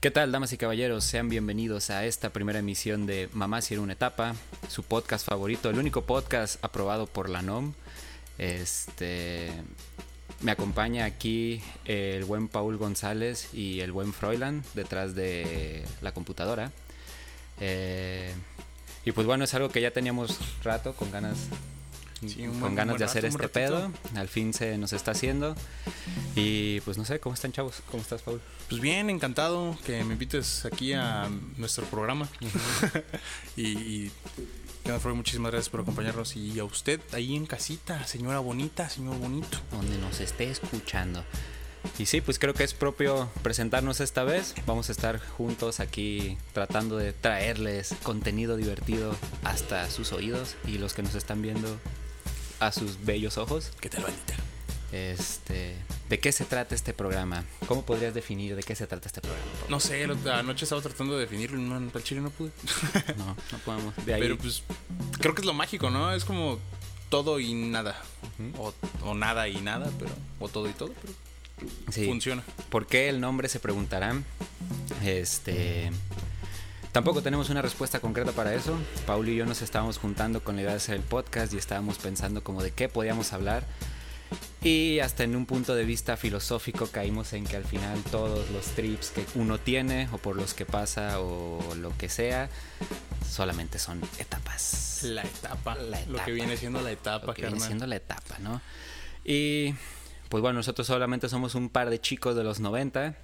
¿Qué tal, damas y caballeros? Sean bienvenidos a esta primera emisión de Mamá si era una etapa, su podcast favorito, el único podcast aprobado por la NOM. Este me acompaña aquí el buen Paul González y el buen Froilan detrás de la computadora. Eh, y pues bueno, es algo que ya teníamos rato con ganas Sí, con buen- ganas buen de hacer este ratito. pedo. Al fin se nos está haciendo. Y pues no sé, ¿cómo están chavos? ¿Cómo estás, Paul? Pues bien, encantado que me invites aquí a nuestro programa. y, y que nos fue muchísimas gracias por acompañarnos. Y a usted ahí en casita, señora bonita, señor bonito. donde nos esté escuchando. Y sí, pues creo que es propio presentarnos esta vez. Vamos a estar juntos aquí tratando de traerles contenido divertido hasta sus oídos y los que nos están viendo a sus bellos ojos. ¿Qué tal, bandita? Este, ¿de qué se trata este programa? ¿Cómo podrías definir de qué se trata este programa? No sé, anoche estaba tratando de definirlo y no, al chile no pude. No, no podemos. De ahí, Pero pues creo que es lo mágico, ¿no? Es como todo y nada. o, o nada y nada, pero. O todo y todo, pero sí. funciona. ¿Por qué el nombre se preguntarán? Este. Tampoco tenemos una respuesta concreta para eso. Paul y yo nos estábamos juntando con la idea de hacer el podcast y estábamos pensando como de qué podíamos hablar. Y hasta en un punto de vista filosófico caímos en que al final todos los trips que uno tiene o por los que pasa o lo que sea solamente son etapas. La etapa, La Lo etapa. que viene siendo la etapa, Lo que viene carnal. siendo la etapa, ¿no? Y pues bueno, nosotros solamente somos un par de chicos de los 90,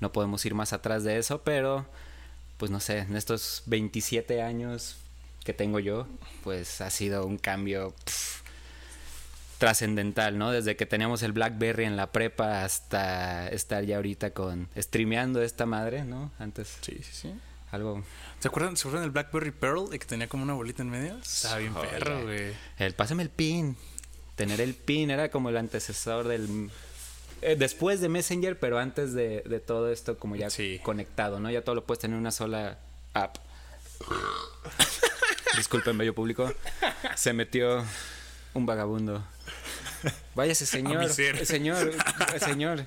no podemos ir más atrás de eso, pero pues no sé, en estos 27 años que tengo yo, pues ha sido un cambio trascendental, ¿no? Desde que teníamos el BlackBerry en la prepa hasta estar ya ahorita con streameando esta madre, ¿no? Antes Sí, sí, sí. algo ¿Se acuerdan, ¿Se acuerdan del Blackberry Pearl? Que tenía como una bolita en medio. Estaba bien perro, güey. El pásame el pin. Tener el pin era como el antecesor del. Eh, después de Messenger, pero antes de, de todo esto, como ya Sí. conectado, ¿no? Ya todo lo puedes tener en una sola app. Disculpen, bello público. Se metió un vagabundo. Vaya ese señor. El señor. El señor.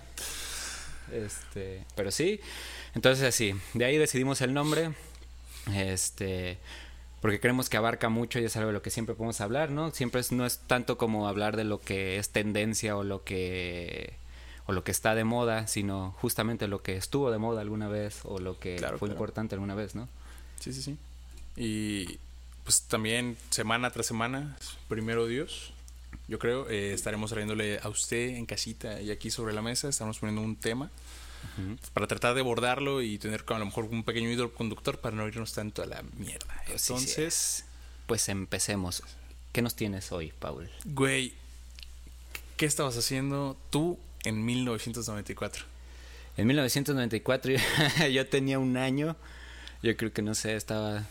Este. Pero sí. Entonces así. De ahí decidimos el nombre. Este porque creemos que abarca mucho y es algo de lo que siempre podemos hablar, ¿no? Siempre es- no es tanto como hablar de lo que es tendencia o lo que o lo que está de moda, sino justamente lo que estuvo de moda alguna vez o lo que Claro, fue claro. importante alguna vez, ¿no? Sí, sí, sí. Y pues también semana tras semana, primero Dios, yo creo, eh, estaremos trayéndole a usted en casita y aquí sobre la mesa, estamos poniendo un tema para tratar de abordarlo y tener a lo mejor un pequeño hilo conductor para no irnos tanto a la mierda. Así Entonces, es. pues empecemos. ¿Qué nos tienes hoy, Paul? güey, ¿qué estabas haciendo tú en 1994? En 1994 yo tenía un año. Yo creo que no sé, estaba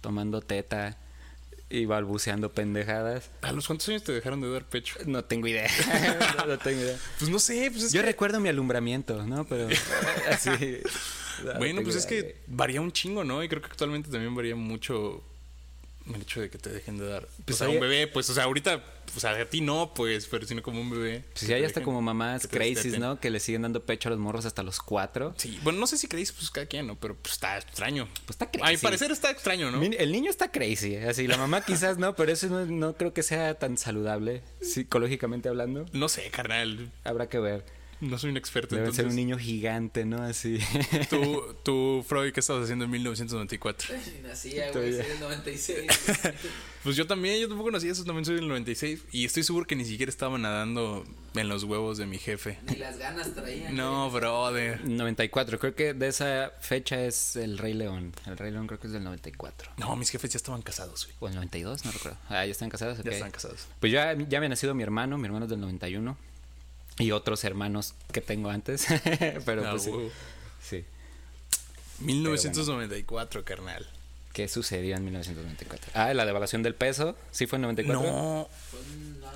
tomando teta y balbuceando pendejadas. ¿A los cuántos años te dejaron de dar pecho? No tengo idea. no, no tengo idea. Pues no sé, pues es Yo que- recuerdo mi alumbramiento, ¿no? Pero así. no Bueno, pues es que varía un chingo, ¿no? Y creo que actualmente también varía mucho el hecho de que te dejen de dar. Pues Pues a hay- un bebé, pues, o sea, ahorita, o sea, a ti no, pues, pero sino como un bebé. Pues sí, hay hasta como mamás crazy. ¿no? Que le siguen dando pecho a los morros hasta los cuatro. Sí, bueno, no sé si creéis, pues cada quien, ¿no? Pero pues está extraño. Pues está A mi crazy. parecer está extraño, ¿no? El niño está crazy, así la mamá quizás no, pero eso no, no creo que sea tan saludable, psicológicamente hablando. No sé, carnal. Habrá que ver. No soy un experto. Debe ser entonces, un niño gigante, ¿no? Así. Tú, tú, Freud, ¿qué estabas haciendo en 1994? Nacía, güey, soy del 96. Pues yo también, yo tampoco nací eso, también soy del 96. Y estoy seguro que ni siquiera estaba nadando en los huevos de mi jefe. Ni las ganas traía. No, brother. 94, creo que de esa fecha es el Rey León. El Rey León creo que es del 94. No, mis jefes ya estaban casados, güey. O el 92, no recuerdo. Ah, ya están casados. Ya están casados. Pues ya, ya había nacido mi hermano, mi hermano es del 91. Y otros hermanos que tengo antes. Pero Ah, pues sí. huevo. sí. 1994, carnal. ¿Qué sucedió en 1994? Ah, la devaluación del peso. ¿Sí fue en 94? No.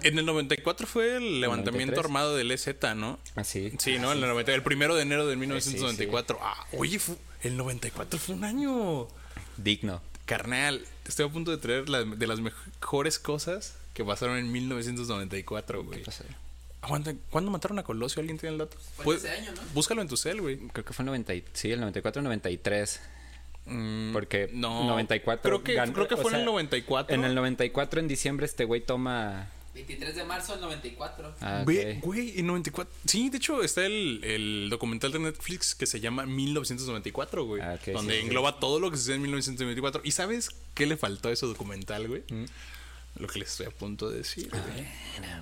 En el 94 fue el levantamiento 93. armado del EZ, ¿no? Ah, sí. Sí, ¿no? El, 90 el primero de enero de 1994. Ah, oye, fu- el 94 fue un año. Digno. Carnal, estoy a punto de traer la- de las mejores cosas que pasaron en 1994, güey. Pues, Aguanta, ¿cuándo mataron a Colosio? ¿Alguien tiene el dato? Fue Puede- ese año, ¿no? Búscalo en tu cel, güey. Creo que fue el 90, y- sí, el 94, 93. Mm, Porque no, 94 Creo que, gan- creo que fue en el sea, 94. En el 94, en diciembre, este güey toma. 23 de marzo del 94. Ah, Ve, ok. güey, en 94. Sí, de hecho está el, el documental de Netflix que se llama 1994, güey. Ah, ok, donde sí, sí. engloba todo lo que sucede en 1994. ¿Y sabes qué le faltó a ese documental, güey? Mm. Lo que les estoy a punto de decir.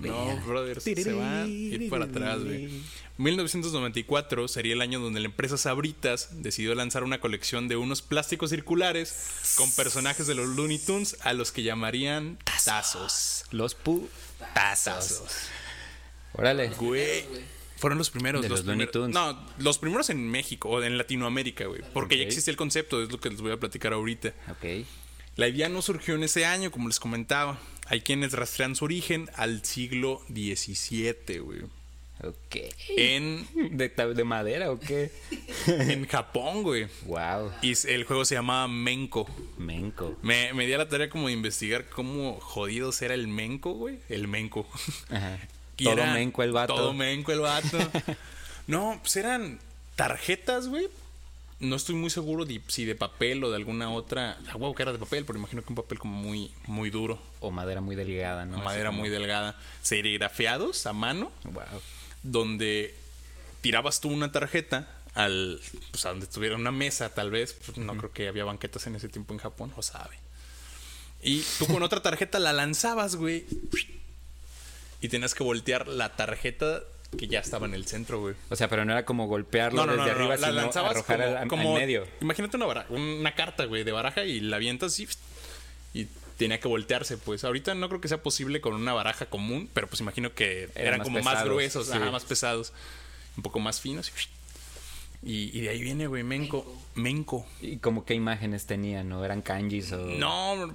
No, brother, se va a ir para atrás, güey. 1994 sería el año donde la empresa Sabritas decidió lanzar una colección de unos plásticos circulares con personajes de los Looney Tunes a los que llamarían tazos. Los putazos. Tazos. Órale. Güey. Fueron los primeros. De los Looney Tunes. No, los primeros en México o en Latinoamérica, güey. Porque ya Ok. existía el concepto, es lo que les voy a platicar ahorita. Ok. La idea no surgió en ese año, como les comentaba. Hay quienes rastrean su origen al siglo XVII, güey. Ok. En, ¿De, madera o qué? en Japón, güey. wow. Y el juego se llamaba Menko. Menco. Me, me di a la tarea como de investigar cómo jodidos era el Menko, güey. El Menko. Ajá. Todo era- menco el vato. Todo menco el vato. no, pues eran tarjetas, güey. No estoy muy seguro de, si de papel o de alguna otra. Ah, huevo que era de papel, pero imagino que un papel como muy, muy duro. O madera muy delgada, ¿no? madera muy delgada. Serigrafiados a mano, Wow. donde tirabas tú una tarjeta al. Pues a donde tuviera una mesa, tal vez. Pues, no creo que había banquetas en ese tiempo en Japón, o sabe. Y tú con otra tarjeta la lanzabas, güey. Y tenías que voltear la tarjeta que ya estaba en el centro, güey. O sea, pero no era como golpearlo desde arriba, La sino lanzabas arrojar como, al, al como- medio. Imagínate una, una carta, güey, de baraja y la avientas y, y tenía que voltearse, pues. Ahorita no creo que sea posible con una baraja común, pero pues imagino que eran, más como más gruesos, sí. ajá, más pesados, un poco más finos. Y, y de ahí viene, güey, Menko. Menko. ¿Y como qué imágenes tenían? ¿No eran kanjis o...? No,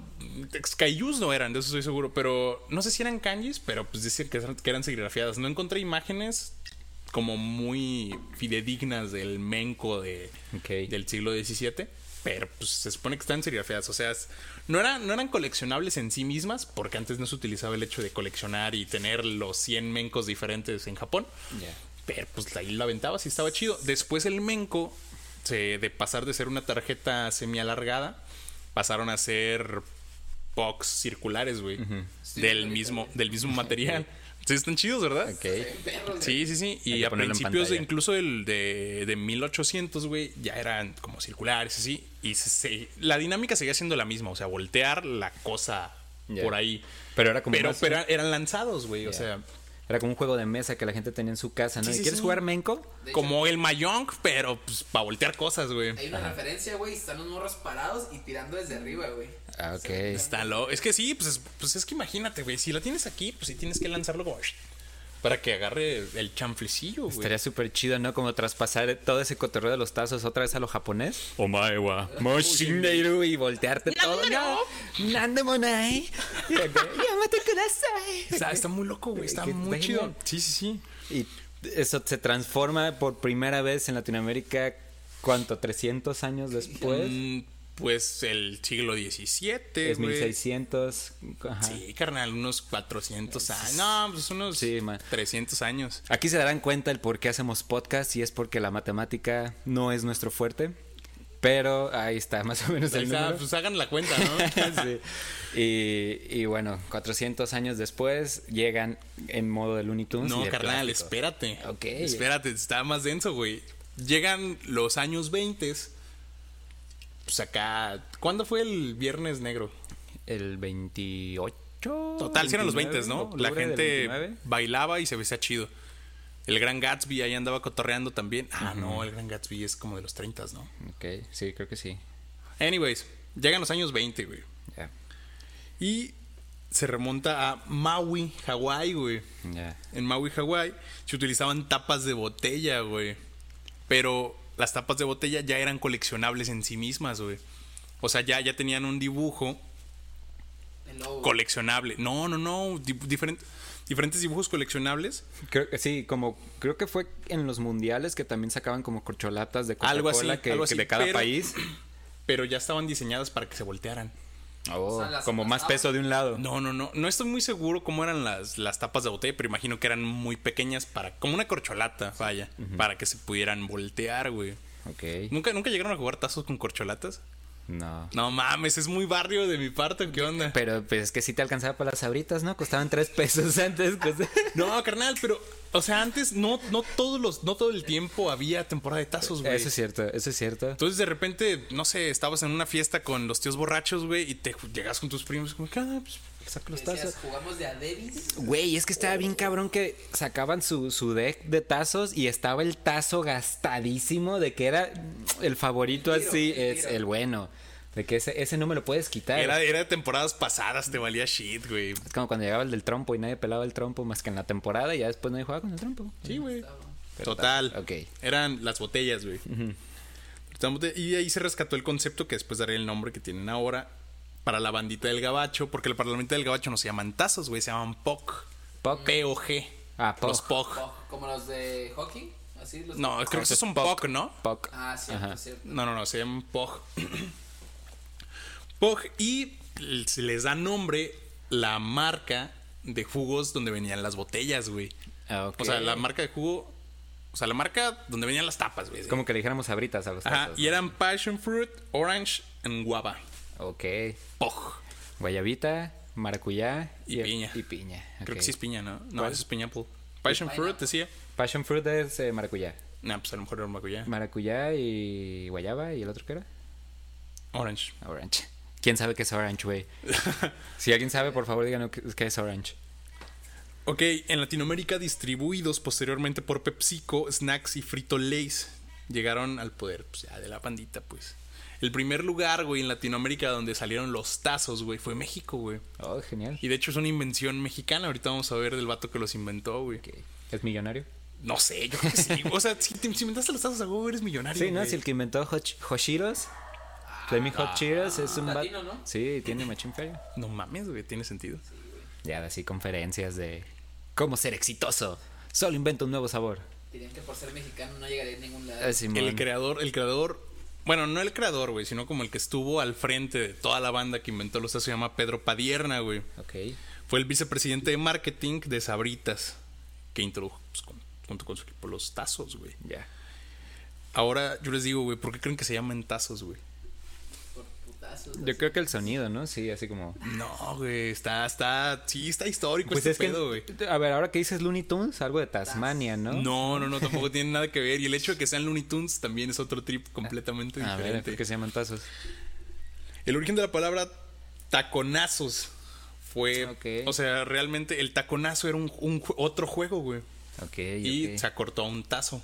Kaijus no eran, de eso estoy seguro. Pero no sé si eran kanjis, pero pues decían que eran, que eran serigrafiadas. No encontré imágenes como muy fidedignas del Menko de, del siglo XVII. Pero pues se supone que están serigrafiadas. O sea, no, era- no eran coleccionables en sí mismas, porque antes no se utilizaba el hecho de coleccionar y tener los 100 Menkos diferentes en Japón. Ya. Pero pues ahí lo aventabas y estaba chido. Después el Menko, se- de pasar de ser una tarjeta semi alargada, pasaron a ser box circulares, güey. Del mismo, del mismo material. Sí, están chidos, ¿verdad? Sí, sí, sí. Y a principios de, incluso el de, de 1800, güey, ya eran como circulares, así. Y se- se- la dinámica seguía siendo la misma, o sea, voltear la cosa por ahí. Pero era como Pero, más- pero eran lanzados, güey, o sea, Era como un juego de mesa que la gente tenía en su casa, ¿no? Sí, ¿Y sí, ¿Quieres sí. jugar Menco? De hecho, como el Mayong, pero pues para voltear cosas, güey. Hay una referencia, güey. Están los morros parados y tirando desde arriba, güey. Ah, ok. Está lo... Es que sí, pues es, pues es que imagínate, güey. Si la tienes aquí, pues sí tienes que lanzarlo como... Para que agarre el chanflecillo, güey. Estaría súper chido, ¿no? Como traspasar todo ese cotorreo de los tazos otra vez a lo japonés. Omae wa. Moshineiru y voltearte todo. No, Nandemonai. Llámate kudasai. Está, está muy loco, güey. Está muy chido. Sí, sí, sí. Y eso se transforma por primera vez en Latinoamérica, ¿cuánto? ¿300 años después? Pues el siglo XVII, es güey. 1600. Ajá. Sí, carnal, unos 400 años. No, pues unos Sí, man. 300 años. Aquí se darán cuenta el por qué hacemos podcast y es porque la matemática no es nuestro fuerte. Pero ahí está, más o menos Ahí el está, número. pues hagan la cuenta, ¿no? Sí. y, y bueno, 400 años después llegan en modo de Looney Tunes. No, de carnal, plástico. espérate. Ok. Espérate, está más denso, güey. Llegan los años 20. Pues acá. ¿Cuándo fue el Viernes Negro? El 28. Total, si eran los 20, 29, ¿no? La gente 29. bailaba y se vestía chido. El Gran Gatsby ahí andaba cotorreando también. Ah, no, el Gran Gatsby es como de los 30, ¿no? Ok, sí, creo que sí. Anyways, llegan los años 20, güey. Ya, Y se remonta a Maui, Hawái, güey. ya. En Maui, Hawái, se utilizaban tapas de botella, güey. Pero las tapas de botella ya eran coleccionables en sí mismas, güey. O sea, ya, ya tenían un dibujo lobo. coleccionable. No, no, no. di- diferent- diferentes dibujos coleccionables. Creo que sí, como creo que fue en los mundiales que también sacaban como corcholatas de Algo Coca-Cola así, que, algo que así, de cada pero- país. Pero ya estaban diseñadas para que se voltearan. Oh, O sea, las- como las más tapas. peso de un lado. No, no, no. No estoy muy seguro cómo eran las, las tapas de botella, pero imagino que eran muy pequeñas para. como una corcholata, vaya. Para que se pudieran voltear, güey. Ok. ¿Nunca, ¿Nunca llegaron a jugar tazos con corcholatas? No. No mames, es muy barrio de mi parte, ¿qué onda? Pero pues es que sí te alcanzaba para las sabritas, ¿no? Costaban tres pesos antes. pues. No, carnal, pero. O sea, antes no, no todos los, no todo el tiempo había temporada de tazos, güey. Eso es cierto, eso es cierto. Entonces de repente, no sé, estabas en una fiesta con los tíos borrachos, güey, y te llegas con tus primos, como que, ah, pues, Decías, tazos. jugamos de a Davis. Güey, es que estaba bien cabrón que sacaban su, su deck de tazos y estaba el tazo gastadísimo de que era el favorito El tiro, así, el es el bueno. De que ese, ese no me lo puedes quitar. Era, era de temporadas pasadas, te valía shit, güey. Es como cuando llegaba el del trompo y nadie pelaba el trompo más que en la temporada y ya después nadie jugaba con el trompo. Sí, güey. Pero Total. tal, ok. Eran las botellas, güey. Y de ahí se rescató el concepto que después daré el nombre que tienen ahora para la bandita del gabacho, porque para la bandita del gabacho no se llaman tazos, güey, se llaman POC. Puck. P-O-G. Ah, Los POC. POC. Oh, Como los de hockey. Así los No, creo que esos son POC. POC, ¿no? Puck. Ah, cierto, Ajá. cierto. No, no, no, se llaman POG. POG y se les da nombre la marca de jugos donde venían las botellas, güey. Ah, ok. O sea, la marca de jugo. O sea, la marca donde venían las tapas, güey. Como que le dijéramos sabritas a los Ajá, tazos. y eran Passion Fruit, Orange and Guava. Ok. POG. Guayabita, maracuyá Y piña. Y piña. Creo que sí es piña, ¿no? No, eso es piñapple. Passion. Fruit decía. Passion fruit es eh, maracuyá. Nah, pues a lo mejor era maracuyá. Maracuyá y guayaba y el otro qué era? Orange. Orange. ¿Quién sabe qué es orange, güey? si alguien sabe, por favor, díganos qué qué es orange. Ok, en Latinoamérica distribuidos posteriormente por PepsiCo, Snacks y Frito Lays llegaron al poder pues, ya de la bandita, pues. El primer lugar, güey, en Latinoamérica donde salieron los tazos, güey, fue México, güey. Oh, genial. Y de hecho es una invención mexicana. Ahorita vamos a ver del vato que los inventó, güey. ¿Es millonario? No sé, yo creo que sí. O sea, si te si inventaste los tazos a huevo, eres millonario. Sí, ¿no? Si el que inventó Hot- Hoshiros, Flaming Hot Cheetos, es un latino, vato- ¿no? Sí, tiene machín feria. No mames, güey, tiene sentido. Ya, así conferencias de cómo ser exitoso. Solo inventa un nuevo sabor. Dirían que por ser mexicano no llegaría a ningún lado. Ah. El creador, el creador, bueno, no el creador, güey, sino como el que estuvo al frente de toda la banda que inventó los tazos se llama Pedro Padierna, güey. Ok. Fue el vicepresidente de marketing de Sabritas, que introdujo pues, con- junto con su equipo los tazos, güey. Ya. Ahora yo les digo, güey, ¿por qué creen que se llaman tazos, güey? Putazos. Yo creo que el sonido, ¿no? Sí, así como. No, güey, está, está, sí, está histórico Pues este es que. pedo, güey. A ver, ahora que dices Looney Tunes, algo de Tasmania, ¿no? No, no, no, tampoco tiene nada que ver. Y el hecho de que sean Looney Tunes también es otro trip completamente A ver, diferente. ¿por qué se llaman tazos? El origen de la palabra taconazos fue. Ok. O sea, realmente el taconazo era un, otro juego, güey. Ok, Y se acortó a un tazo.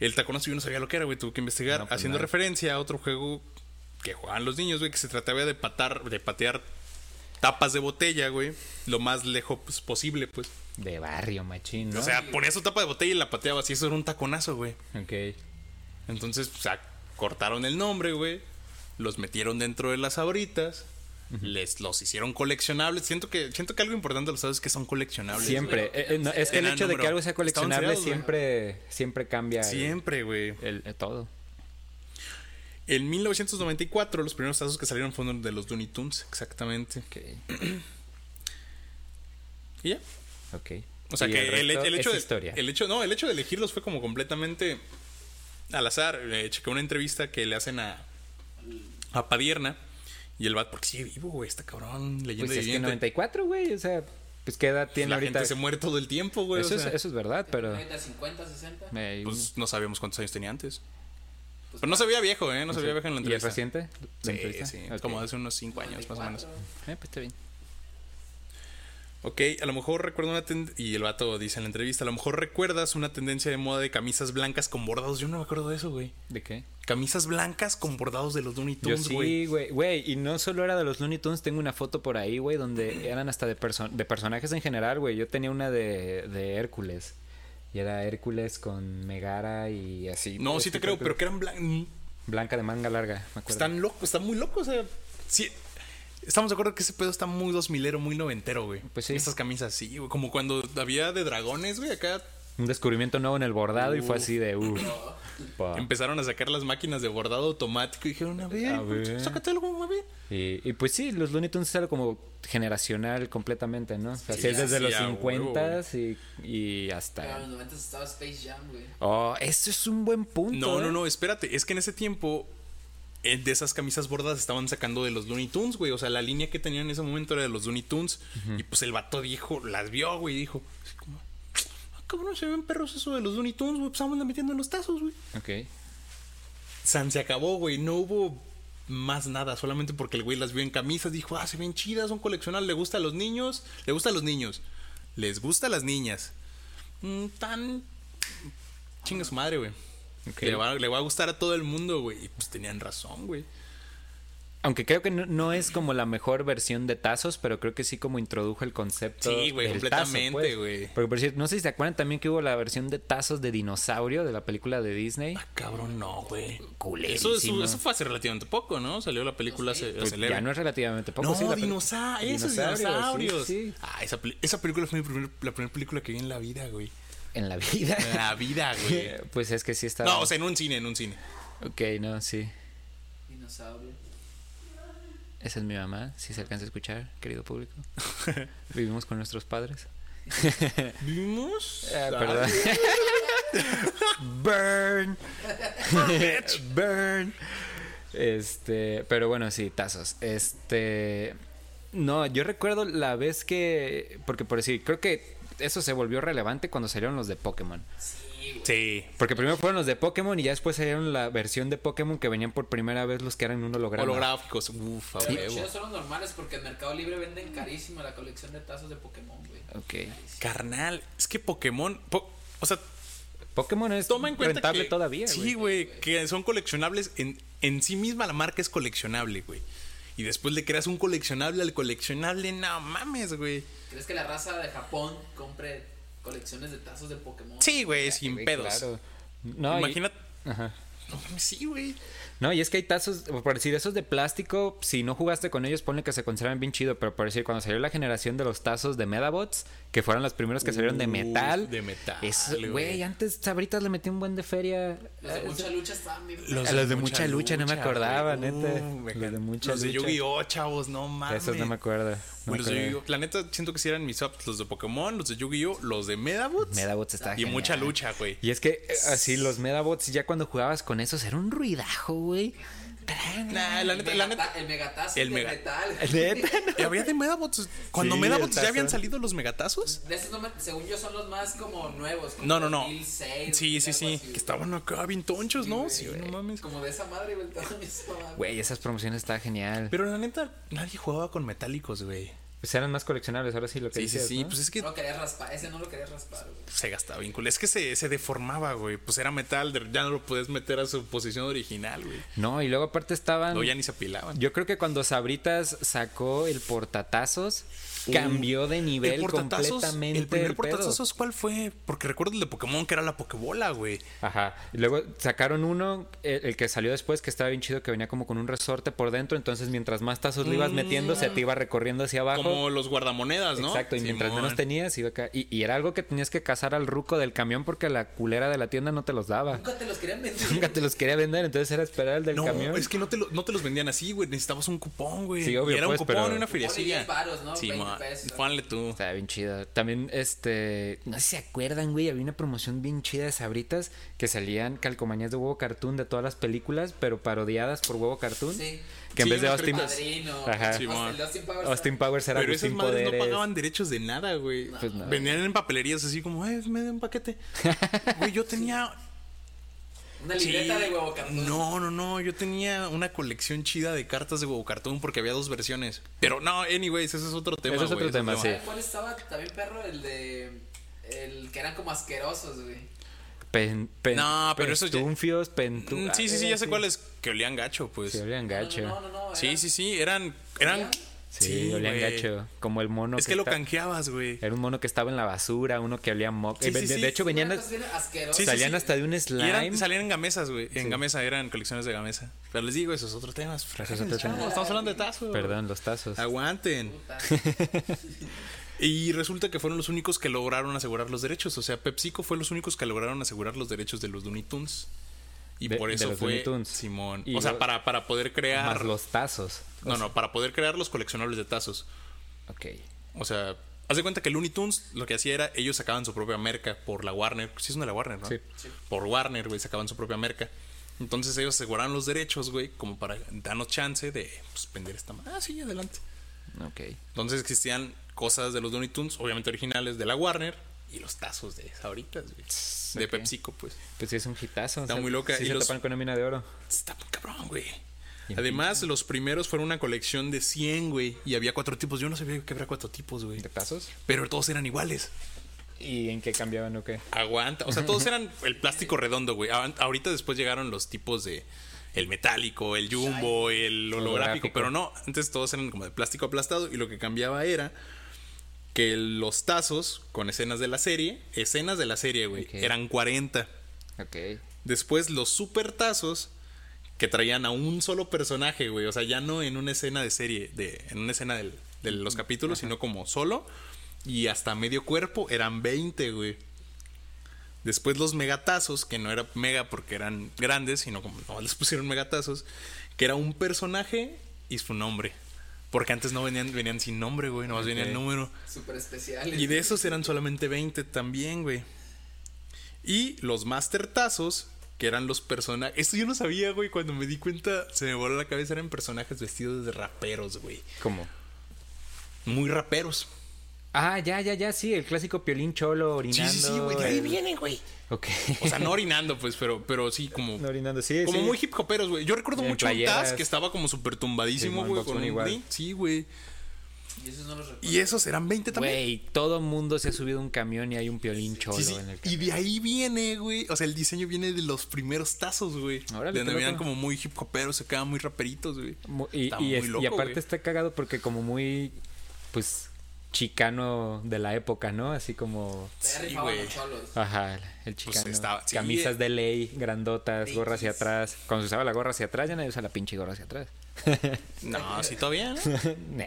El taconazo yo no sabía lo que era, güey. Tuve que investigar. No, pues haciendo nada. referencia a otro juego que jugaban los niños, güey, que se trataba de patar, de patear tapas de botella, güey. Lo más lejos pues, posible, pues. De barrio, machín, ¿no? O sea, ponías su tapa de botella y la pateabas. Y eso era un taconazo, güey. Ok. Entonces, o sea, cortaron el nombre, güey. Los metieron dentro de las abritas. Les los hicieron coleccionables. Siento que, siento que algo importante de los es que son coleccionables. Siempre. Eh, eh, no, es que el hecho de que algo sea coleccionable siempre, siempre cambia Siempre, güey. el, el todo. En 1994, los primeros tazos que salieron fueron de los Looney Tunes, exactamente. Ok. Y ya. Ok. O sea que el, el es hecho de, historia. el hecho, no, el hecho de elegirlos fue como completamente al azar. Eh, chequé una entrevista que le hacen a, a Padierna. Y el bat, porque sigue vivo, güey, está cabrón, leyendo Pues es que viviente. 94, güey. O sea, pues qué edad tiene La ahorita. gente se muere todo el tiempo, güey. eso, o sea, es, eso es verdad, pero. 30, 50, 60. eh, Pues no sabíamos cuántos años tenía antes. Pues, Pero no se veía viejo, ¿eh? No se veía viejo en la ¿Y es entrevista. reciente? Sí, entrevista? sí, Ok. como hace unos 5 años más o menos. 94. Eh, pues está bien. Ok, a lo mejor recuerdo una tendencia, y el vato dice en la entrevista, a lo mejor recuerdas una tendencia de moda de camisas blancas con bordados. Yo no me acuerdo de eso, güey. ¿De qué? Camisas blancas con bordados de los Looney Tunes, güey. sí, güey. Güey, y no solo era de los Looney Tunes, tengo una foto por ahí, güey, donde eran hasta de, perso- de personajes en general, güey. Yo tenía una de, de Hércules. Y era Hércules con Megara y así. No, sí Este te creo, pero que eran blancos. Blanca de manga larga, me acuerdo. Están locos, están muy locos, o sea. Sí, estamos de acuerdo que ese pedo está muy dos milero, muy noventero, güey. Pues sí. Estas camisas, sí, güey. Como cuando había de dragones, güey, acá un descubrimiento nuevo en el bordado y fue así de, uff. Empezaron a sacar las máquinas de bordado automático y dijeron, a ver, A ver. sácate algo, a ver. Y, y pues sí, los Looney Tunes es algo como generacional completamente, ¿no? O sea, sí, es desde sí, los a 50 y, y Pero en hasta... los 90 estaba Space Jam, güey. Oh, eso es un buen punto. No, no, ¿eh? no, espérate. Es que en ese tiempo, eh, de esas camisas bordadas estaban sacando de los Looney Tunes, güey. O sea, la línea que tenían en ese momento era de los Looney Tunes. Y pues el vato dijo, las vio, güey, y dijo, así ah, cabrón, se ven perros eso de los Looney Tunes, güey. Pues vamos metiendo en los tazos, güey. Ok. San se acabó, güey. No hubo más nada, solamente porque el güey las vio en camisas. Dijo, ah, se ven chidas, son coleccionables. ¿Le gusta a los niños? ¿Le gusta a los niños? ¿Les gusta a las niñas? Mm, tan. Chinga su madre, güey. Ok. Le, va, le va a gustar a todo el mundo, güey. Y pues tenían razón, güey. Aunque creo que no, no es como la mejor versión de tazos, pero creo que sí como introdujo el concepto. Sí, güey, completamente, pues. güey. Porque por cierto, no sé si se acuerdan también que hubo la versión de tazos de dinosaurio de la película de Disney. Ah, cabrón, no, güey. Eso, eso, eso fue hace relativamente poco, ¿no? Salió la película hace, Pues hace ya no es relativamente poco. No, sí, dinosa- esos Dinosaurios, dinosaurios. sí, sí. Ah, esa, película fue mi primer- la primera película que vi en la vida, güey. En la vida. En la vida, güey. pues es que sí está. No, o sea, en un cine, en un cine. Ok, no, sí. Dinosaurio. Esa es mi mamá, si se alcanza a escuchar, querido público. Vivimos con nuestros padres. ¿Vimos? Ah, perdón. Burn. Burn. Este, pero bueno, sí, tazos. Este, no, yo recuerdo la vez que, porque por decir, creo que eso se volvió relevante cuando salieron los de Pokémon. Sí, güey. Sí. Porque primero fueron los de Pokémon y ya después salieron la versión de Pokémon que venían por primera vez los que eran un holograma. Holográficos. Uf, a los huevo. chidos son los normales porque en Mercado Libre venden carísimo la colección de tazos de Pokémon, güey. Ok. Carnal, es que Pokémon. po- o sea, Pokémon es toma en cuenta rentable que, todavía. Sí, güey, que son coleccionables. En, en sí misma la marca es coleccionable, güey. Y después le creas un coleccionable al coleccionable. No mames, güey. ¿Crees que la raza de Japón compre colecciones de tazos de Pokémon? Sí, güey, sin Güey, pedos. claro. No, y- Imagínate. Ajá. No mames, sí, güey. No, y es que hay tazos, por decir, esos de plástico, si no jugaste con ellos, ponle que se conservan bien chido, pero por decir, cuando salió la generación de los tazos de Medabots, que fueron los primeros que salieron de metal. de metal, es- güey. Antes Sabritas le metí un buen de feria. Los de mucha lucha estaban bien. A los de mucha lucha, no me acordaba, neta. Uh, me Los de mucha Los de lucha. Yu-Gi-Oh, chavos, no mames. Esos no me acuerdo. Me los de. Yu-Gi-Oh. La neta, siento que si eran mis ups, los de Pokémon, los de Yu-Gi-Oh, los de Medabots. Medabots está Y genial. mucha lucha, güey. Y es que eh, así los Medabots ya cuando jugabas con esos era un ruidajo, güey. Nah, la El neta, la megata- neta. El megatazo El de mega- metal. Neta, ¿Y Había de Medabots. Cuando Sí, Medabots el ya habían salido los megatazos. De esos no me- según yo son los más como nuevos. como No, no, no. 2006, Sí, sí, sí. así, Que estaban acá bien tonchos, ¿no? güey. Sí, no mames. Como de esa madre, güey. el. Güey, esas promociones está genial. Pero la neta, nadie jugaba con metálicos, güey. Pues eran más coleccionables, ahora sí lo que Sí, sí, dices, sí. ¿no? Pues es que No lo querías raspar. Ese no lo querías raspar, güey. se gastaba bien cool. Es que se, se deformaba, güey. Pues era metal, de- ya no lo podías meter a su posición original, güey. No, y luego aparte estaban... Luego ya ni se apilaban. Yo creo que cuando Sabritas sacó el portatazos, cambió de nivel el completamente el primer el pedo. portatazos, ¿cuál fue? Porque recuerdo el de Pokémon que era la Pokébola, güey. Ajá. Y luego sacaron uno, el, el que salió después, que estaba bien chido, que venía como con un resorte por dentro. Entonces, mientras más tazos le ibas metiendo, se te iba recorriendo hacia abajo. Mm. Como los guardamonedas, ¿no? Exacto, y mientras menos tenías, iba acá. Y, y era algo que tenías que cazar al ruco del camión porque la culera de la tienda no te los daba. Nunca te los querían vender. Nunca te los quería vender, entonces era esperar al del No, camión. es que no te, lo- no te los vendían así, güey. Necesitabas un cupón, güey. Sí, obvio, Y era pues, un cupón pero- y una feriecilla. 10 varos, ¿no? Sí, 20 ma, pesos. Ponle tú. Estaba bien chido. También, este. No sé si se acuerdan, güey. Había una promoción bien chida de sabritas que salían calcomanías de huevo cartoon de todas las películas, pero parodiadas por huevo cartoon. Sí. Que en Sí, vez de Austin, Padrino. Ajá. Austin- Powers. Austin Powers era Pero esas madres Poderes. no pagaban derechos de nada, güey. Pues no. Venían en papelerías así como, eh, me den un paquete. Güey, yo tenía. Una libreta Sí. de huevo cartón. No, no, no. Yo tenía una colección chida de cartas de huevo cartón porque había dos versiones. Pero no, anyways, ese es otro tema. Ese es otro tema, sí. ¿Sabe cuál estaba también perro? El de. El que eran como asquerosos, güey. Pen, pen, No, pero eso ya- pentunfios, pentu- Mm, Sí, sí, sí, ya sé cuáles. Que olían gacho, pues. Sí, olían gacho. No, no, no. no, Sí, era- sí, sí. Eran. eran ¿Olían? Sí, olían güey. gacho. Como el mono. Es que lo está- canjeabas, güey. Era un mono que estaba en la basura, uno que olía moco. Sí, de, sí, de sí. hecho, venían. Sí, sí, salían sí. hasta de un Y slime. eran, salían en gamesas, güey. En Sí. gamesa eran colecciones de gamesa. Pero les digo, eso es otro tema. Eso es otro tema. Estamos hablando de tazos. Perdón, los tazos. Aguanten. Y resulta que fueron los únicos que lograron asegurar los derechos. O sea, PepsiCo fue los únicos que lograron asegurar los derechos de los Looney Tunes. Y De- por eso fue. Simón. Y o sea, lo- para, para poder crear. Más los tazos. No, no, para poder crear los coleccionables de tazos. Ok. O sea, haz de cuenta que Looney Tunes lo que hacía era ellos sacaban su propia merca por la Warner. Sí, es una de la Warner, ¿no? Sí. Por Warner, güey, sacaban su propia merca. Entonces ellos aseguraban los derechos, güey, como para darnos chance de pues, vender esta. ma- Ah, sí, adelante. Ok. Entonces existían cosas de los Looney Tunes, obviamente originales, de la Warner y los tazos de ahorita, güey. De. PepsiCo, pues. Pues sí, es un hitazo. Está muy loca. Sí Y se los- topan con una mina de oro. Está muy cabrón, güey. Además, los primeros fueron una colección de 100, güey. Y había cuatro tipos. Yo no sabía que había cuatro tipos, güey. ¿De tazos? Pero todos eran iguales. ¿Y en qué cambiaban o qué? Aguanta. O sea, todos eran el plástico redondo, güey. Ahor- Ahorita después llegaron los tipos de el metálico, el jumbo, el holográfico, Holográfico. pero no, antes todos eran como de plástico aplastado y lo que cambiaba era que los tazos con escenas de la serie, escenas de la serie, güey, eran 40. Ok. Después los super tazos que traían a un solo personaje, güey, o sea, ya no en una escena de serie, de en una escena del- de los capítulos, sino como solo y hasta medio cuerpo eran 20, güey. Después los megatazos, que no era mega porque eran grandes, sino como no, les pusieron megatazos, que era un personaje y su nombre. Porque antes no venían, venían sin nombre, güey, nomás venía el número. Súper especiales. Y de esos eran solamente 20 también, güey. Y los Master Tazos, que eran los personajes. Esto yo no sabía, güey. Cuando me di cuenta, se me voló la cabeza. Eran personajes vestidos de raperos, güey. ¿Cómo? Muy raperos. Ah, ya, ya, ya, sí, el clásico piolín cholo Sí, orinando. sí, sí, güey. De ahí el- vienen, güey. Ok. O sea, no orinando, pues, pero, pero sí, como. No orinando, sí, Como sí. muy hip hoperos, güey. Yo recuerdo En mucho un playeras. Taz que estaba como súper tumbadísimo, güey. Con un. Sí, güey. Y esos no los recuerdo. Y esos eran 20 también. Güey, todo mundo se ha subido un camión y hay un piolín cholo Sí, sí. en el Y camión. de ahí viene, güey. O sea, el diseño viene de los primeros tazos, güey. Órale, De donde venían como muy hip hoperos, se quedaban muy raperitos, güey. Y, Está y muy es- y aparte güey. está cagado porque como muy, pues, chicano de la época, ¿no? Así como, Sí, güey. ajá, el chicano. estaba- sí, Camisas eh. de ley, grandotas, gorra hacia atrás. Cuando se usaba la gorra hacia atrás, ya nadie usa la pinche gorra hacia atrás. No, sí, todavía, ¿no? Nah.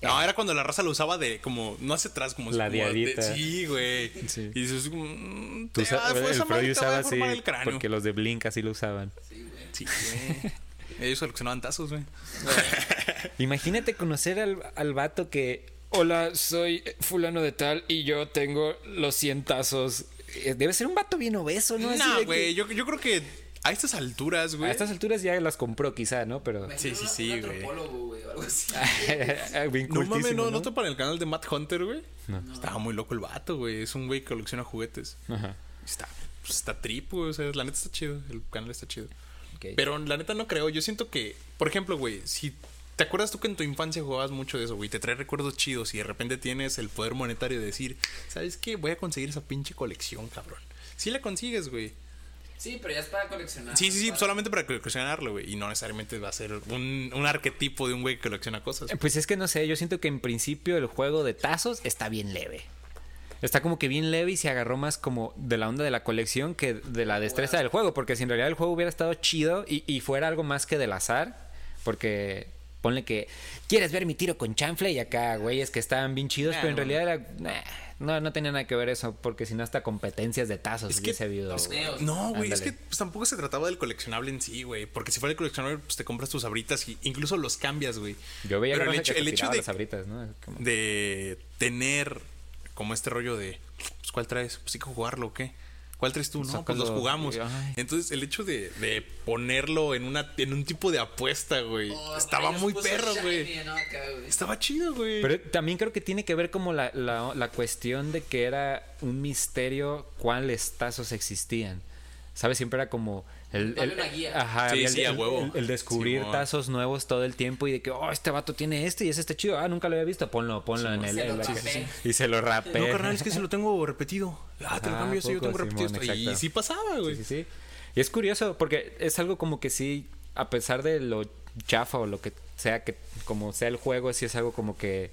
No, era cuando la raza lo usaba de como, no hacia atrás, como La como de- diadita. Sí, güey. Sí. Y dices, mm, Tú te fue el esa madre Freud usaba así porque los de Blink así lo usaban. Sí, güey. Sí, güey. Ellos coleccionaban tazos, güey. Imagínate conocer al, al vato que, hola, soy fulano de tal y yo tengo los cientazos. Eh, Debe ser un vato bien obeso, ¿no? No, que- güey. Yo, yo creo que a estas alturas, güey. A estas alturas ya las compró quizá, ¿no? Pero... Sí, sí, sí, güey. antropólogo, güey, o algo así. bien No mames, cultísimo, ¿no, ¿no topan el canal de Matt Hunter, güey? No. Estaba muy loco el vato, güey. Es un güey que colecciona juguetes. Ajá. Está, pues, está trip, güey. O sea, la neta está chido. El canal está chido. ok. Pero la neta no creo. Yo siento que, por ejemplo, güey, si te acuerdas tú que en tu infancia jugabas mucho de eso, güey, te trae recuerdos chidos y de repente tienes el poder monetario de decir, ¿sabes qué? Voy a conseguir esa pinche colección, cabrón. Sí la consigues, güey. Sí, pero ya es para coleccionar. Sí, sí, sí, Para- solamente para coleccionarlo, güey. Y no necesariamente va a ser un, un arquetipo de un güey que colecciona cosas. Pues es que no sé, yo siento que en principio el juego de tazos está bien leve. Está como que bien leve y se agarró más como de la onda de la colección que de la destreza del juego. Porque si en realidad el juego hubiera estado chido y, y fuera algo más que del azar, porque ponle que quieres ver mi tiro con chanfle y acá güeyes que estaban bien chidos, Nah, pero en no, realidad era. nah, no, no tenía nada que ver eso, porque si no, hasta competencias de tazos Es que- hubiese habido. Torneos. No, güey, es que pues, tampoco se trataba del coleccionable en sí, güey. Porque si fuera el coleccionable, pues te compras tus abritas y incluso los cambias, güey. Yo veía Pero que el hecho, se el hecho tiraba de, las abritas, ¿no? Como- de tener como este rollo de, pues, ¿cuál traes? Pues sí que jugarlo, ¿o qué? ¿Cuál traes tú? No, pues los jugamos. Ay. Entonces, el hecho de, de ponerlo en una en un tipo de apuesta, güey, Oh, estaba muy perro, shiny, güey. ¿no? Acá, güey. Estaba chido, güey. Pero también creo que tiene que ver como la, la, la cuestión de que era un misterio cuáles tazos existían. ¿Sabes? Siempre era como el, el- una guía. ajá, Sí, sí, a huevo. el- el descubrir tazos nuevos todo el tiempo y de que, oh, este vato tiene este y ese está chido. Ah, nunca lo había visto. Ponlo, ponlo en el. Y se lo rapé. no, carnal, es que se lo tengo repetido. Ah, te lo cambio si yo tengo repetido esto. Y sí pasaba, güey. Sí, sí, sí. Y es curioso porque es algo como que sí, a pesar de lo chafa o lo que sea, que como sea el juego, sí es algo como que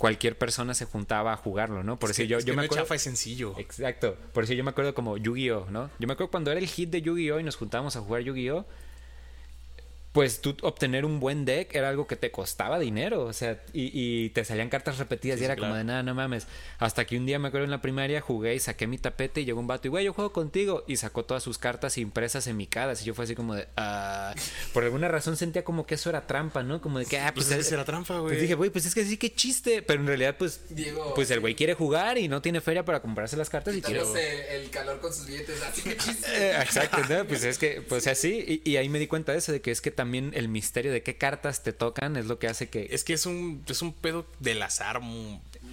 cualquier persona se juntaba a jugarlo, ¿no? Por Es eso que- yo, es yo que me no acuerdo... chafa es sencillo. Exacto. Por eso yo me acuerdo como Yu-Gi-Oh, ¿no? Yo me acuerdo cuando era el hit de Yu-Gi-Oh y nos juntábamos a jugar Yu-Gi-Oh. Pues tú obtener un buen deck era algo que te costaba dinero, o sea, y, y te salían cartas repetidas Sí, y era como de nada, no mames. Hasta que un día me acuerdo en la primaria jugué y saqué mi tapete y llegó un vato y güey, yo juego contigo y sacó todas sus cartas impresas en mi cara y yo fue así como de, ah, por alguna razón sentía como que eso era trampa, ¿no? Como de que, ah, Pues, pues, es que eh, era trampa, güey. pues dije, güey, pues es que sí, qué chiste, pero en realidad pues, Diego, pues el güey quiere jugar y no tiene feria para comprarse las cartas y quiere... Quitándose el calor con sus billetes. Así que chiste. Eh, Exacto, ¿no? pues es que, pues así, y, y ahí me di cuenta de eso, de que es que también el misterio de qué cartas te tocan es lo que hace que... Es que es un, es un pedo del azar.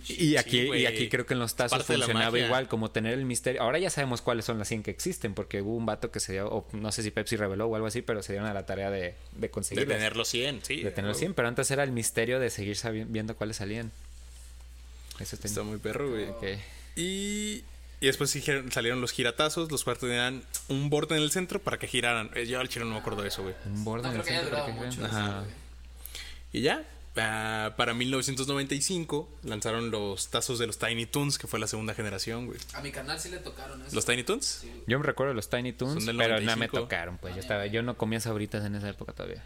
Y aquí, Sí, y aquí creo que en los tazos de funcionaba igual, como tener el misterio. Ahora ya sabemos cuáles son las 100 que existen, porque hubo un vato que se dio, o no sé si Pepsi reveló o algo así, pero se dieron a la tarea de, de De conseguir. tener los 100, sí. de tener los 100, pero antes era el misterio de seguir viendo cuáles salían. Eso está, Está muy perro, güey. Y, y después salieron los giratazos, los cuartos tenían un borde en el centro para que giraran. Eh, Yo al chile no me acuerdo de eso, güey. Un borde No en el centro para que mucho. Ajá. Y ya, ah, para 1995 lanzaron los tazos de los Tiny Toons, que fue la segunda generación, güey. A mi canal sí le tocaron eso. ¿Los Tiny Toons? Sí. Yo me recuerdo los Tiny Toons, Son del pero no me 95. tocaron, pues yo estaba, yo no comía sabritas en esa época todavía.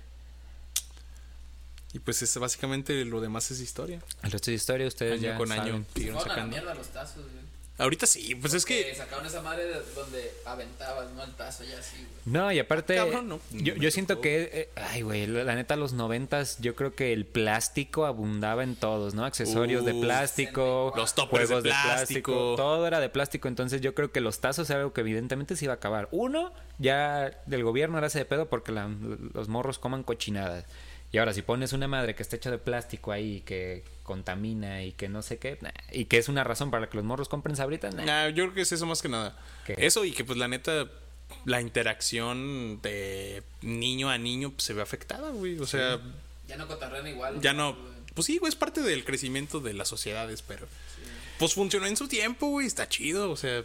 Y pues es básicamente lo demás es historia. El resto de historia ustedes Año ya con año saben. a la sacando. mierda los tazos, güey. Ahorita sí, pues es Que sacaron esa madre de donde aventabas, ¿no? El tazo ya así, güey. No, y aparte, Ah, cabrón, no. yo, siento que, eh, ay, güey, la, la neta, los noventas, yo creo que el plástico abundaba en todos, ¿no? Accesorios de Uf, plástico, los toppers juegos de de plástico. plástico. todo era de plástico, entonces yo creo que los tazos era algo que evidentemente se iba a acabar. Uno, ya del gobierno era ese de pedo porque la- los morros coman cochinadas. Y ahora, si pones una madre que está hecha de plástico ahí, que contamina y que no sé qué, nah, y que es una razón para que los morros compren sabritas, nah. Ah, yo creo que es eso más que nada. ¿Qué? Eso y que pues la neta la interacción de niño a niño pues, se ve afectada, güey. O sea, Ya no cotarrean igual. ya no. Pues sí, güey, es parte del crecimiento de las sociedades, pero pues funcionó en su tiempo, güey, está chido, o sea,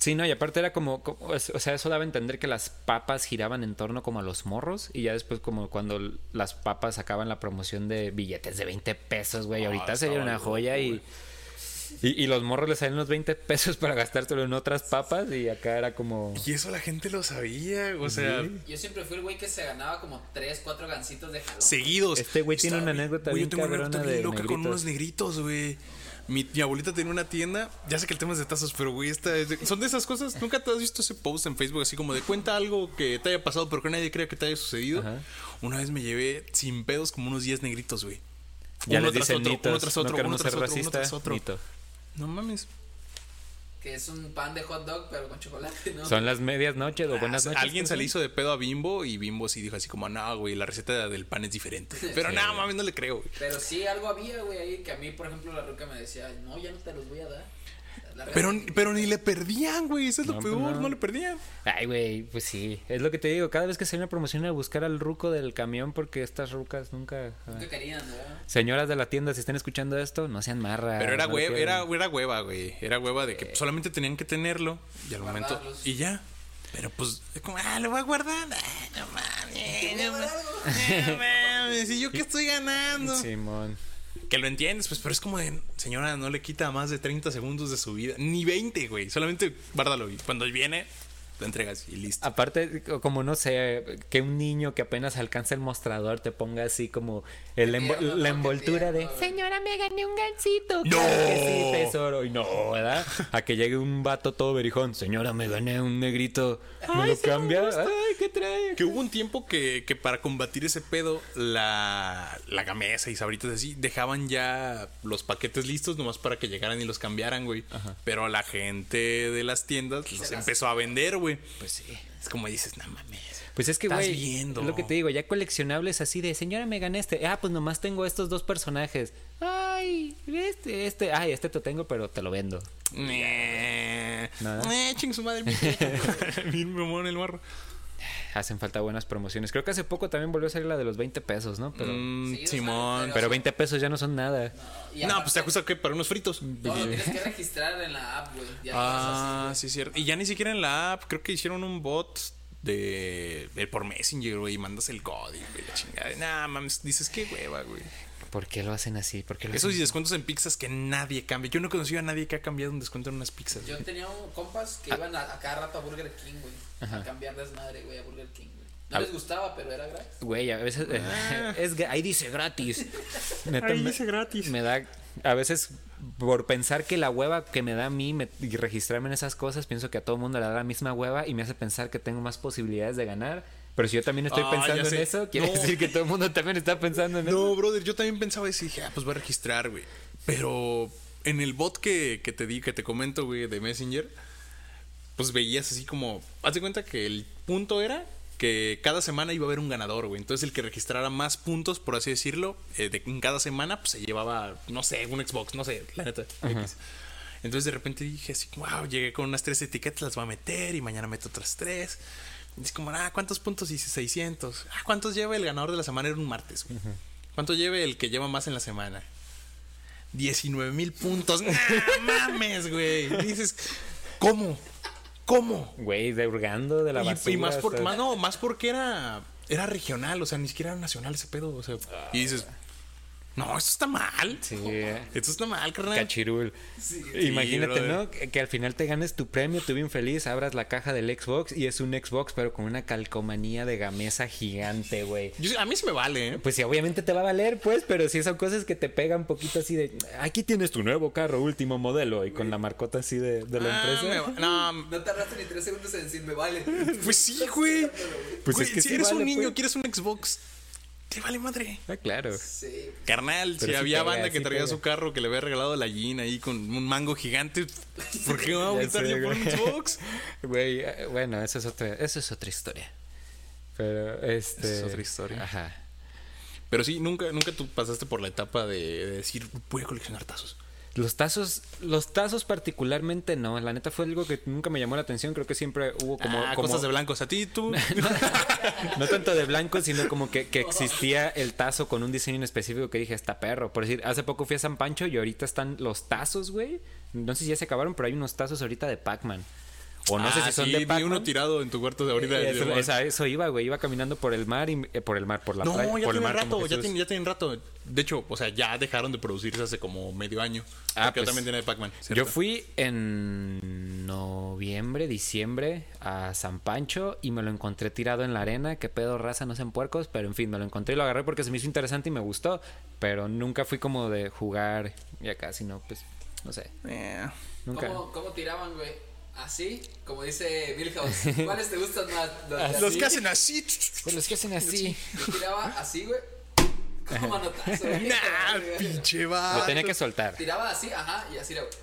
Sí, no, y aparte era como, como- o sea, eso daba a entender que las papas giraban en torno como a los morros y ya después como cuando las papas sacaban la promoción de billetes de 20 pesos, güey, Ah, ahorita sería una loco, joya y, y, y los morros les salían los 20 pesos para gastárselo en otras papas y acá era como... y eso la gente lo sabía, o sea, Yo siempre fui el güey que se ganaba como 3, 4 gancitos de jalón. seguidos. Este güey tiene una anécdota güey, bien yo tengo una anécdota bien de loca con unos negritos, güey. Mi, mi abuelita tenía una tienda, ya sé que el tema es de tazos, pero güey, esta es de- son de esas cosas. ¿Nunca te has visto ese post en Facebook así como de cuenta algo que te haya pasado, pero que nadie crea que te haya sucedido? Ajá. Una vez me llevé sin pedos como unos 10 negritos, güey. Ya Uno les tras dicen otro, mitos, uno tras otro, no uno tras ser otro, uno tras otro. mito. No mames. Que es un pan de hot dog, pero con chocolate, ¿no? Son las medias noches o buenas Ah, noches. Alguien ¿qué se le hizo de pedo a Bimbo y Bimbo sí dijo así como, no, güey, la receta del pan es diferente. Pero no, mames, no le creo, güey. Pero sí, algo había, güey, ahí que a mí, por ejemplo, la ruca me decía, no, ya no te los voy a dar. Pero, pero ni le perdían, güey. Eso es lo No, pues peor, no. no le perdían. Ay, güey, pues sí. Es lo que te digo. Cada vez que sale una promoción a buscar al ruco del camión porque estas rucas nunca... ah. nunca querían, ¿verdad? Señoras de la tienda, si están escuchando esto, no sean marras. Pero era, no hueva, era, era hueva, güey. Era hueva de que solamente tenían que tenerlo y al momento. Y ya. Pero pues, es como, ah, lo voy a guardar. Ah, no mames, no mames. No mames, y yo que estoy ganando. Simón. Que lo entiendes, pues, pero es como de, señora, no le quita más de 30 segundos de su vida. Ni 20, güey. Solamente guárdalo y cuando viene, lo entregas y listo. Aparte, como no sé, que un niño que apenas alcanza el mostrador te ponga así como el envo- la envoltura de. Señora, me gané un gancito. ¡No! Que sí, tesoro. Y no, ¿verdad? A que llegue un vato todo berijón. Señora, me gané un negrito. ¿Me Ay, lo cambia? ¿Qué trae? Que hubo un tiempo que, que para combatir ese pedo, la, la gamesa y sabritas así, dejaban ya los paquetes listos nomás para que llegaran y los cambiaran, güey. Pero la gente de las tiendas los las- empezó a vender, güey. Pues sí. Es como dices, no mames. Pues es que, güey, viendo. es lo que te digo, ya coleccionables así de, señora, me gané este. Ah, pues nomás tengo estos dos personajes. Ay, este, este. Ay, este te tengo, pero te lo vendo. Eh, Nada. eh, ching su madre. Bien mamón el morro. Hacen falta buenas promociones. Creo que hace poco también volvió a salir la de los 20 pesos, ¿no? Pero, Mm, Sí, o sea, Simón. pero 20 pesos ya no son nada. No, pues te ajusta que para unos fritos. Lo tienes que registrar en la app, güey. Ya Ah, no es sí, cierto. Y ya ni siquiera en la app, creo que hicieron un bot de, de por Messenger, güey, y mandas el código y la chingada. Nah, mames, dices qué hueva, güey. ¿Por qué lo hacen así? ¿Por qué lo Esos y hacen? descuentos en pizzas que nadie cambia. Yo no he conocido a nadie que ha cambiado un descuento en unas pizzas. Yo tenía un compas que iban a, a cada rato a Burger King, güey. Ajá. A cambiar desmadre, güey, a Burger King, güey. No les gustaba, pero era gratis. Güey, a veces. eh, es, gra- ahí dice gratis. Neta, Ahí me- dice gratis. Me da. A veces, por pensar que la hueva que me da a mí me- y registrarme en esas cosas, pienso que a todo mundo le da la misma hueva y me hace pensar que tengo más posibilidades de ganar. Pero si yo también estoy Ah, pensando en eso, quiere No. decir que todo el mundo también está pensando en eso. No, brother, yo también pensaba eso y dije, ah, pues voy a registrar, güey. Pero en el bot que, que te di, que te comento, güey, de Messenger, pues veías así como. Haz de cuenta que el punto era que cada semana iba a haber un ganador, güey. Entonces el que registrara más puntos, por así decirlo, eh, de, en cada semana, pues se llevaba, no sé, un Xbox, no sé, la neta. X. Entonces de repente dije así, wow, llegué con unas tres etiquetas, las voy a meter y mañana meto otras tres. Y es como, ah, ¿cuántos puntos hice? 600. Ah, ¿cuántos lleva el ganador de la semana? Era un martes, güey. ¿Cuánto lleva el que lleva más en la semana? 19 mil puntos. ¡No mames, güey! Dices, ¿cómo? ¿Cómo? Güey, de hurgando de la Y- basura. y, más, por, más, no, más porque era, era regional, o sea, ni siquiera era nacional ese pedo. O sea, y dices, no, esto está mal. Sí. Esto está mal, carnal. Cachirul. Sí. Imagínate. ¿no? Que, que al final te ganes tu premio, tú bien feliz, abras la caja del Xbox y es un Xbox, pero con una calcomanía de gamesa gigante, güey. Yo- a mí sí me vale, ¿eh? Pues sí, obviamente te va a valer, pues, pero sí son cosas que te pegan poquito así de. Aquí tienes tu nuevo carro, último modelo, y con la marcota así de, de la Ah, me empresa. va- no, No tardaste ni tres segundos en decir me vale. pues sí, güey. Pues Güey, es que si sí eres vale, un niño, pues. quieres un Xbox, te vale madre. Ah, claro. Sí. Carnal, Pero si sí había pega, banda que sí traía pega. su carro que le había regalado a la Gina ahí con un mango gigante, ¿por qué me voy a sé, yo por un. Xbox? Güey, eh, bueno, eso es otra, eso es otra historia. Pero este. es otra historia. Ajá. Pero sí, nunca, nunca tú pasaste por la etapa de, de decir, voy a coleccionar tazos. Los tazos, los tazos particularmente no. La neta fue algo que nunca me llamó la atención. Creo que siempre hubo como, ah, como- cosas de blancos. A ti, tú. no tanto de blanco, sino como que, que existía el tazo con un diseño en específico que dije, está perro. Por decir, hace poco fui a San Pancho y ahorita están los tazos, güey. No sé si ya se acabaron, pero hay unos tazos ahorita de Pac-Man. O no sé Ah, si son sí, de vi Pac-Man. uno tirado en tu cuarto de ahorita. Eh, eso, esa- eso iba, güey. Iba caminando por el mar y eh, por el mar, por la no, playa. ya por el tiene mar como rato, ya Jesús. tiene, ya tiene rato. De hecho, o sea, ya dejaron de producirse hace como medio año. Ah, Porque pues, también tiene de Pac-Man. Yo fui en noviembre, diciembre a San Pancho y me lo encontré tirado en la arena. Que pedo raza, no sean puercos, pero en fin, me lo encontré y lo agarré porque se me hizo interesante y me gustó. Pero nunca fui como de jugar y acá, sino pues, no sé, Eh, nunca. ¿Cómo, ¿Cómo tiraban, güey? ¿Así? Como dice Milhouse. ¿Cuáles te gustan más? ¿Los, que hacen así. Pues los que hacen así. Yo tiraba así, güey. Como manotazo, güey. Nah, pinche Lo vato. tenía que soltar. Tiraba así, ajá, y así era, güey.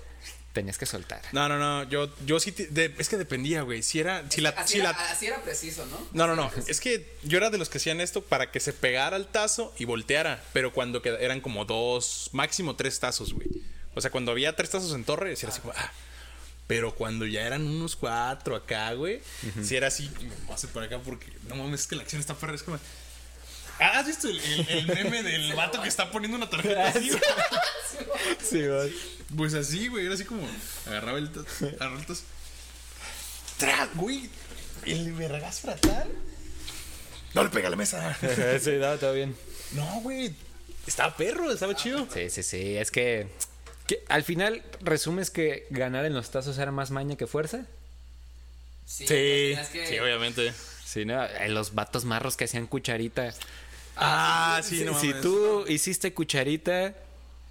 Tenías que soltar. No, no, no. Yo, yo sí. de- es que dependía, güey. Si era. Si la, Así, si era, la, así era preciso, ¿no? No, no, no. Es que yo era de los que hacían esto para que se pegara el tazo y volteara. Pero cuando queda- eran como dos, máximo tres tazos, güey. O sea, cuando había tres tazos en torre, era así como, ah. Pero cuando ya eran unos cuatro acá, güey, sí era así. Hacer por acá porque no mames, es que la acción está perra. Es como. Ah, ¿Has visto el, el- el meme del vato que está poniendo una tarjeta así? güey? Sí, Pues así, güey. Era así como. Agarraba el. Agarraba el. ¡Tra! Güey. El vergas fratal. No le pega a la mesa. sí, no, todo bien. No, güey. Estaba perro, estaba chido. Sí, sí, sí. Es que, que al final resumes que ganar en los tazos era más maña que fuerza. Sí, Sí, tenías que- sí, obviamente. Sí, ¿no? Eh, Los vatos marros que hacían cucharita. Ah, sí, no si mames. tú hiciste cucharita,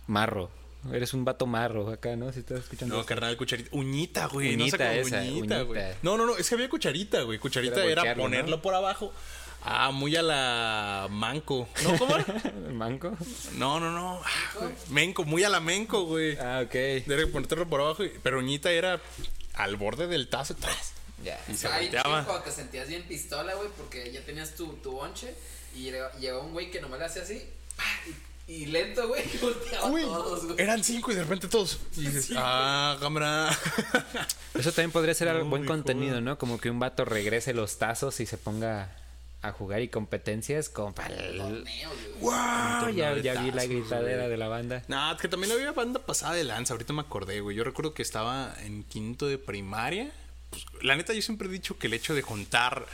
marro. Eres un vato marro acá, ¿no? Si estás escuchando. No, esto. carnal, cucharita. Uñita, güey. no sé Uñita esa, uñita, güey. No, no, no. Es que había cucharita, güey. Cucharita Era ponerlo ¿no? por abajo. Ah, muy a la manco. ¿No, cómo manco? No, no, no. Ah. Menco, muy a la menco, güey. Ah, ok. Debe ponerlo por abajo. Pero uñita era al borde del tazo. ¡tras! Ya. Y se Ahí volteaba. chico, cuando te sentías bien pistola, güey, porque ya tenías tu, tu bonche y llegó, llegó un güey que nomás le hacía así y, y lento, güey, y volteaba a Uy, todos, güey. eran cinco y de repente todos. Y dices, ah, cámara. Eso también podría ser algo buen contenido, ¿no? Como que un vato regrese los tazos y se ponga a jugar y competencias para el... ¡Wow! ya ya vi la gritadera de la banda. No, es que también había banda pasada de lanza. Ahorita me acordé, güey. Yo recuerdo que estaba en quinto de primaria. Pues, la neta, yo siempre he dicho que el hecho de juntar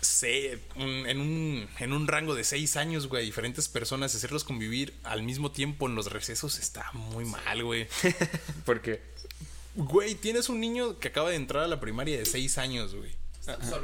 se- un- en, un, en un rango de seis años, güey, a diferentes personas, hacerlos convivir al mismo tiempo en los recesos está muy mal, güey. Porque Güey, tienes un niño que acaba de entrar a la primaria de seis años, güey.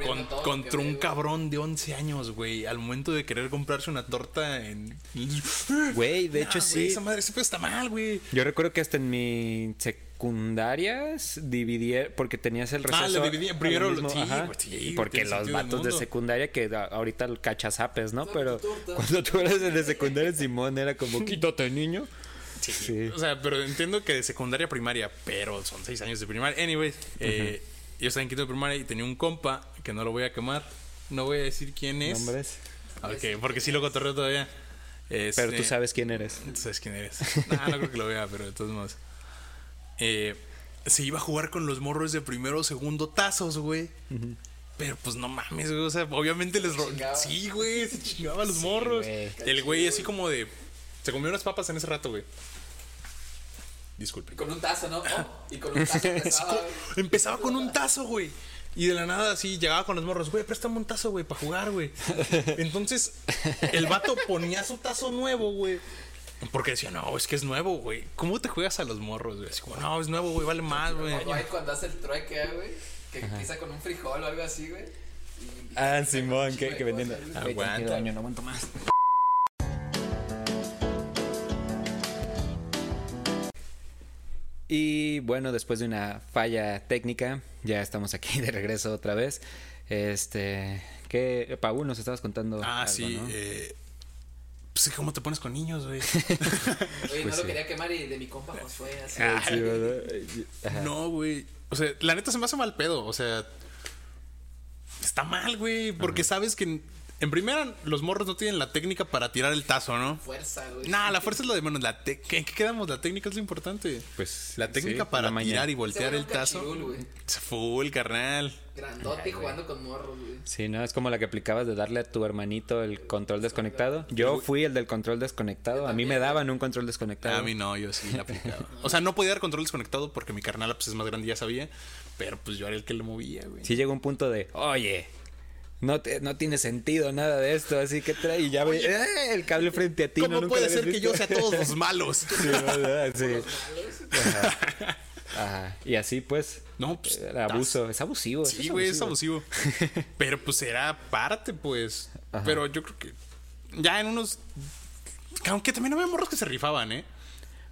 Con- contra ve, un cabrón de 11 años, güey. Al momento de querer comprarse una torta en. Güey, de Nah, hecho sí. Esa madre, pedo está mal, güey. Yo recuerdo que hasta en mi secundaria dividí porque tenías el receso. Ah, lo dividí. al Primero, mismo- sí, ajá, sí, porque los vatos de secundaria que ahorita cachazapes, ¿no? Pero cuando tú eras de secundaria, Simón era como, quítate, niño. Sí. O sea, pero entiendo que de secundaria a primaria, pero son 6 años de primaria. Anyways, eh, yo estaba en quinto de primaria y tenía un compa que no lo voy a quemar. No voy a decir quién es. Nombres. Ok, porque sí lo cotorreo todavía. Este, Pero tú sabes quién eres. Tú sabes quién eres. Nah, no creo que lo vea, pero de todos modos. Eh, se iba a jugar con los morros de primero o segundo tazos, güey. Pero pues no mames, güey. O sea, obviamente les chingaba. Sí, güey, se chingaba a los morros. güey. El güey así como de. Se comió unas papas en ese rato, güey. Disculpe. Y con un tazo, ¿no? Oh, y con un tazo empezaba, güey. Empezaba con un tazo, güey. Y de la nada así llegaba con los morros, güey, préstame un tazo, güey, para jugar, güey. Entonces, el vato ponía su tazo nuevo, güey. Porque decía, no, es que es nuevo, güey. ¿Cómo te juegas a los morros, güey? Así como, no, es nuevo, güey, vale más, güey. Cuando hace el trueque, güey. Que empieza con un frijol o algo así, güey. Ah, con Simón, que, que vendiendo. Aguanta. daño, no aguanto más. Y bueno, después de una falla técnica, ya estamos aquí de regreso otra vez. Este, que Paul nos estabas contando. Ah, algo, sí. ¿no? eh, pues, ¿cómo te pones con niños, güey? Oye, no Pues lo quería quemar y de mi compa Josué, así. Ah, Sí, ¿verdad? No, güey. O sea, la neta se me hace mal pedo. O sea, está mal, güey. Porque sabes que en, primera los morros no tienen la técnica para tirar el tazo, ¿no? Fuerza, güey. Nah, la fuerza es lo de menos. La te- ¿En qué quedamos? La técnica es lo importante. Pues, La técnica sí, para la maña. tirar y voltear el tazo. cachirul. Full, carnal. Grandote y jugando con morros, güey. Sí, ¿no? Es como la que aplicabas de darle a tu hermanito el control desconectado. Yo fui el del control desconectado. A mí me daban un control desconectado. A mí no, yo sí la aplicaba. O sea, no podía dar control desconectado porque mi carnal pues, es más grande, ya sabía. Pero pues yo era el que lo movía, güey. Sí llegó un punto de, oye, no, te- no tiene sentido nada de esto, así que trae y ya ve ¡eh! el cable frente a ti. ¿Cómo no, nunca puede ser que yo sea todos los malos? Sí, ¿verdad? Sí. Malos. Ajá. Ajá. Y así pues, No, pues. era abuso, es abusivo. Sí, güey, es abusivo. Pero pues era parte, pues. Ajá. Pero yo creo que ya en unos. Aunque también había morros que se rifaban, ¿eh?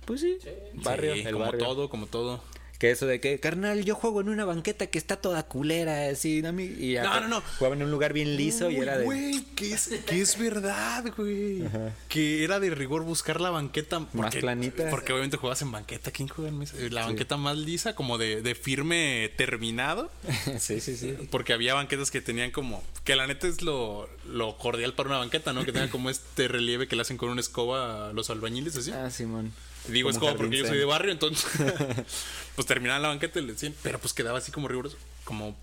Pues sí, barrio, Sí, el como barrio. todo, como todo. Que eso de que, carnal, yo juego en una banqueta que está toda culera, así, ¿no? Y ya No, no, no. Jugaba en un lugar bien liso y era de... Güey, que es, que es verdad, güey. Que era de rigor buscar la banqueta. Porque, planita. Porque obviamente jugabas en banqueta. ¿Quién juega en mesa? La banqueta más lisa, como de, de firme terminado. sí, sí, sí. Porque había banquetas que tenían como. Que la neta es lo, lo cordial para una banqueta, ¿no? Que tengan como este relieve que le hacen con una escoba a los albañiles, así. Ah, Simón. Digo Como escoba jardín porque yo soy de barrio, entonces. pues terminaban la banqueta y le decían. Pero pues quedaba así como riguroso. Como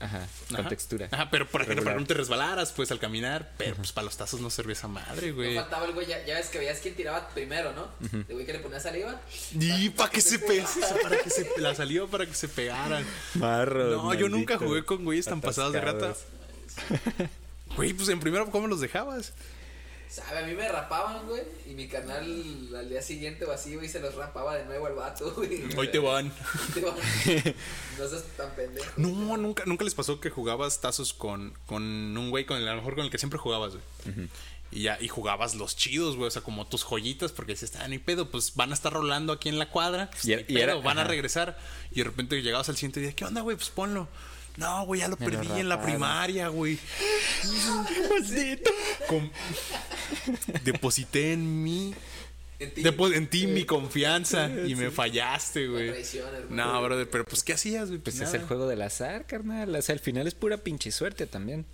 Ajá, con Ajá. textura. Ajá, pero para que, no- para que no te resbalaras, pues al caminar. Pero pues para los tazos no servía esa madre, No güey. faltaba el güey, ya, ya ves que veías quién tiraba primero, ¿no? El güey que le ponía saliva. Y para que se pe para que se la salió para que se pegaran. Marros, No, yo nunca jugué con güeyes tan pasados de rata. Güey, pues en primero, ¿cómo los dejabas? Sabe, a mí me rapaban, güey. Y mi canal al día siguiente o así, güey, se los rapaba de nuevo al vato, güey. Hoy te van. Te van. No seas tan pendejo. No, nunca, nunca les pasó que jugabas tazos con, con un güey con el, a lo mejor con el que siempre jugabas, güey. Y ya, y jugabas los chidos, güey. O sea, como tus joyitas, porque decías, ah, ni pedo, pues van a estar rolando aquí en la cuadra. Pues, Y ni era- y pedo, era- van a regresar. Y de repente llegabas al siguiente día, ¿qué onda, güey? Pues ponlo. No, güey, ya lo Me lo perdí en la primaria, güey. Maldito. Com- Deposité en mí. En ti. Depo- en ti mi confianza y me fallaste, güey. No, brother, pero pues ¿qué hacías, güey? Pues es nada. el juego del azar, carnal. O sea, al final es pura pinche suerte también.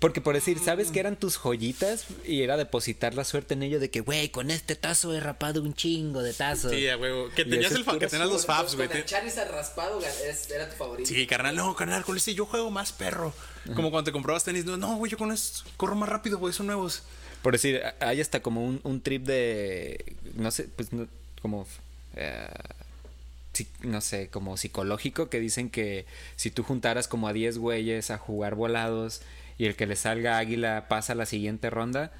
Porque por decir, ¿sabes que eran tus joyitas? Y era depositar la suerte en ello de que, güey, con este tazo he rapado un chingo de tazos. Sí, a huevo. Que tenías el que tenías los Con- fabs, con güey. el Te- Charizard raspado era tu favorito. Sí, carnal, no, carnal, con este yo juego más perro. Como cuando te comprabas tenis, no, no, güey, yo con esto corro más rápido, güey, son nuevos. Por decir, hay hasta como un, un trip de. No sé, pues no- como. eh, no sé, como psicológico que dicen que si tú juntaras como a 10 güeyes a jugar volados y el que le salga águila pasa a la siguiente ronda.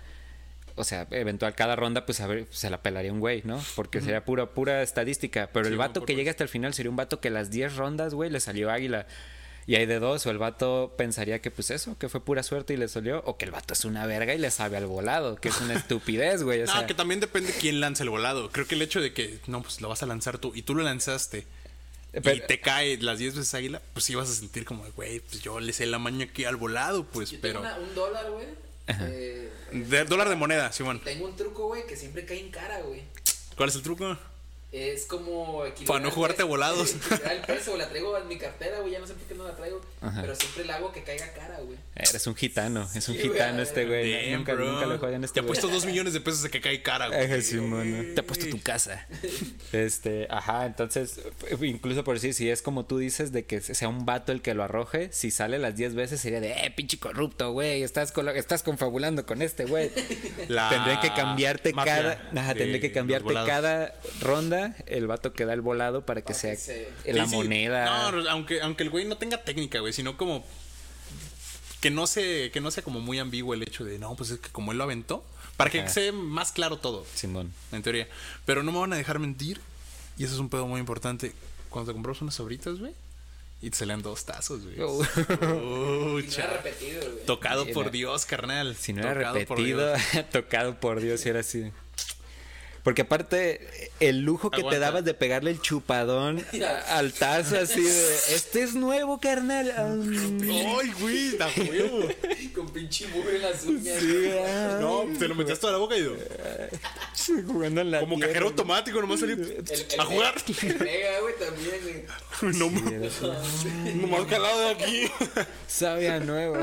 O sea, eventual cada ronda, pues a ver, se la pelaría un güey, ¿no? Porque sería pura, pura estadística. Pero Sí, el vato que llega hasta el final sería un vato que las 10 rondas, güey, le salió águila. Y hay de dos, o el vato pensaría que pues eso, que fue pura suerte y le salió, o que el vato es una verga y le sabe al volado, que es una estupidez, güey. O No, sea, que también depende quién lanza el volado. Creo que el hecho de que, no, pues lo vas a lanzar tú y tú lo lanzaste y Pero- te cae las 10 veces águila, pues sí vas a sentir como, güey, pues yo le sé la maña aquí al volado, pues, Yo pero. tengo una- un dólar, güey. eh, De- dólar de moneda, Simón. tengo un truco, güey, que siempre cae en cara, güey. ¿Cuál es el truco? Es como Para no jugarte peso- volados. el peso, la traigo en mi cartera, güey, ya no sé por qué no la traigo, Ajá. pero siempre la hago que caiga cara, güey. Eres un gitano, es un Sí, gitano este güey. Nunca, nunca le juegan Te este ha güey. puesto dos millones de pesos de que cae cara, güey. Sí, mano. Te ha puesto tu casa. Este, ajá, entonces, incluso por decir, si es como tú dices, de que sea un vato el que lo arroje, si sale las 10 veces sería de, eh, pinche corrupto, güey, estás, colo- estás confabulando con este, güey. La Tendría que cambiarte mafia cada, ajá, de tendría que cambiarte cada ronda el vato que da el volado para que Para sea que se- la Sí, sí. moneda. No, aunque, aunque el güey no tenga técnica, güey, sino como que no se, que no sea como muy ambiguo el hecho de no, pues es que como él lo aventó, para que Ajá. sea más claro todo, Simón. en teoría. Pero no me van a dejar mentir, y eso es un pedo muy importante. Cuando te compras unas sobritas, güey, y te salían dos tazos, güey. Oh. Y no cha- era repetido, güey. Tocado por. Dios, carnal. Si no era Tocado por repetido, Dios. tocado por Dios, y era así. Porque aparte, el lujo que te dabas de pegarle el chupadón al tazo así de, este es nuevo, carnal. Ah, ¡Ay, güey! ¡Da huevo! Con pinche mugre en las uñas. sí, No, te lo metías toda la boca y yo, jugando en la como tierra, cajero güey. automático, nomás salí a jugar. El Mega, güey, también, güey. No, Sí, nomás calado de aquí. Sabe a nuevo.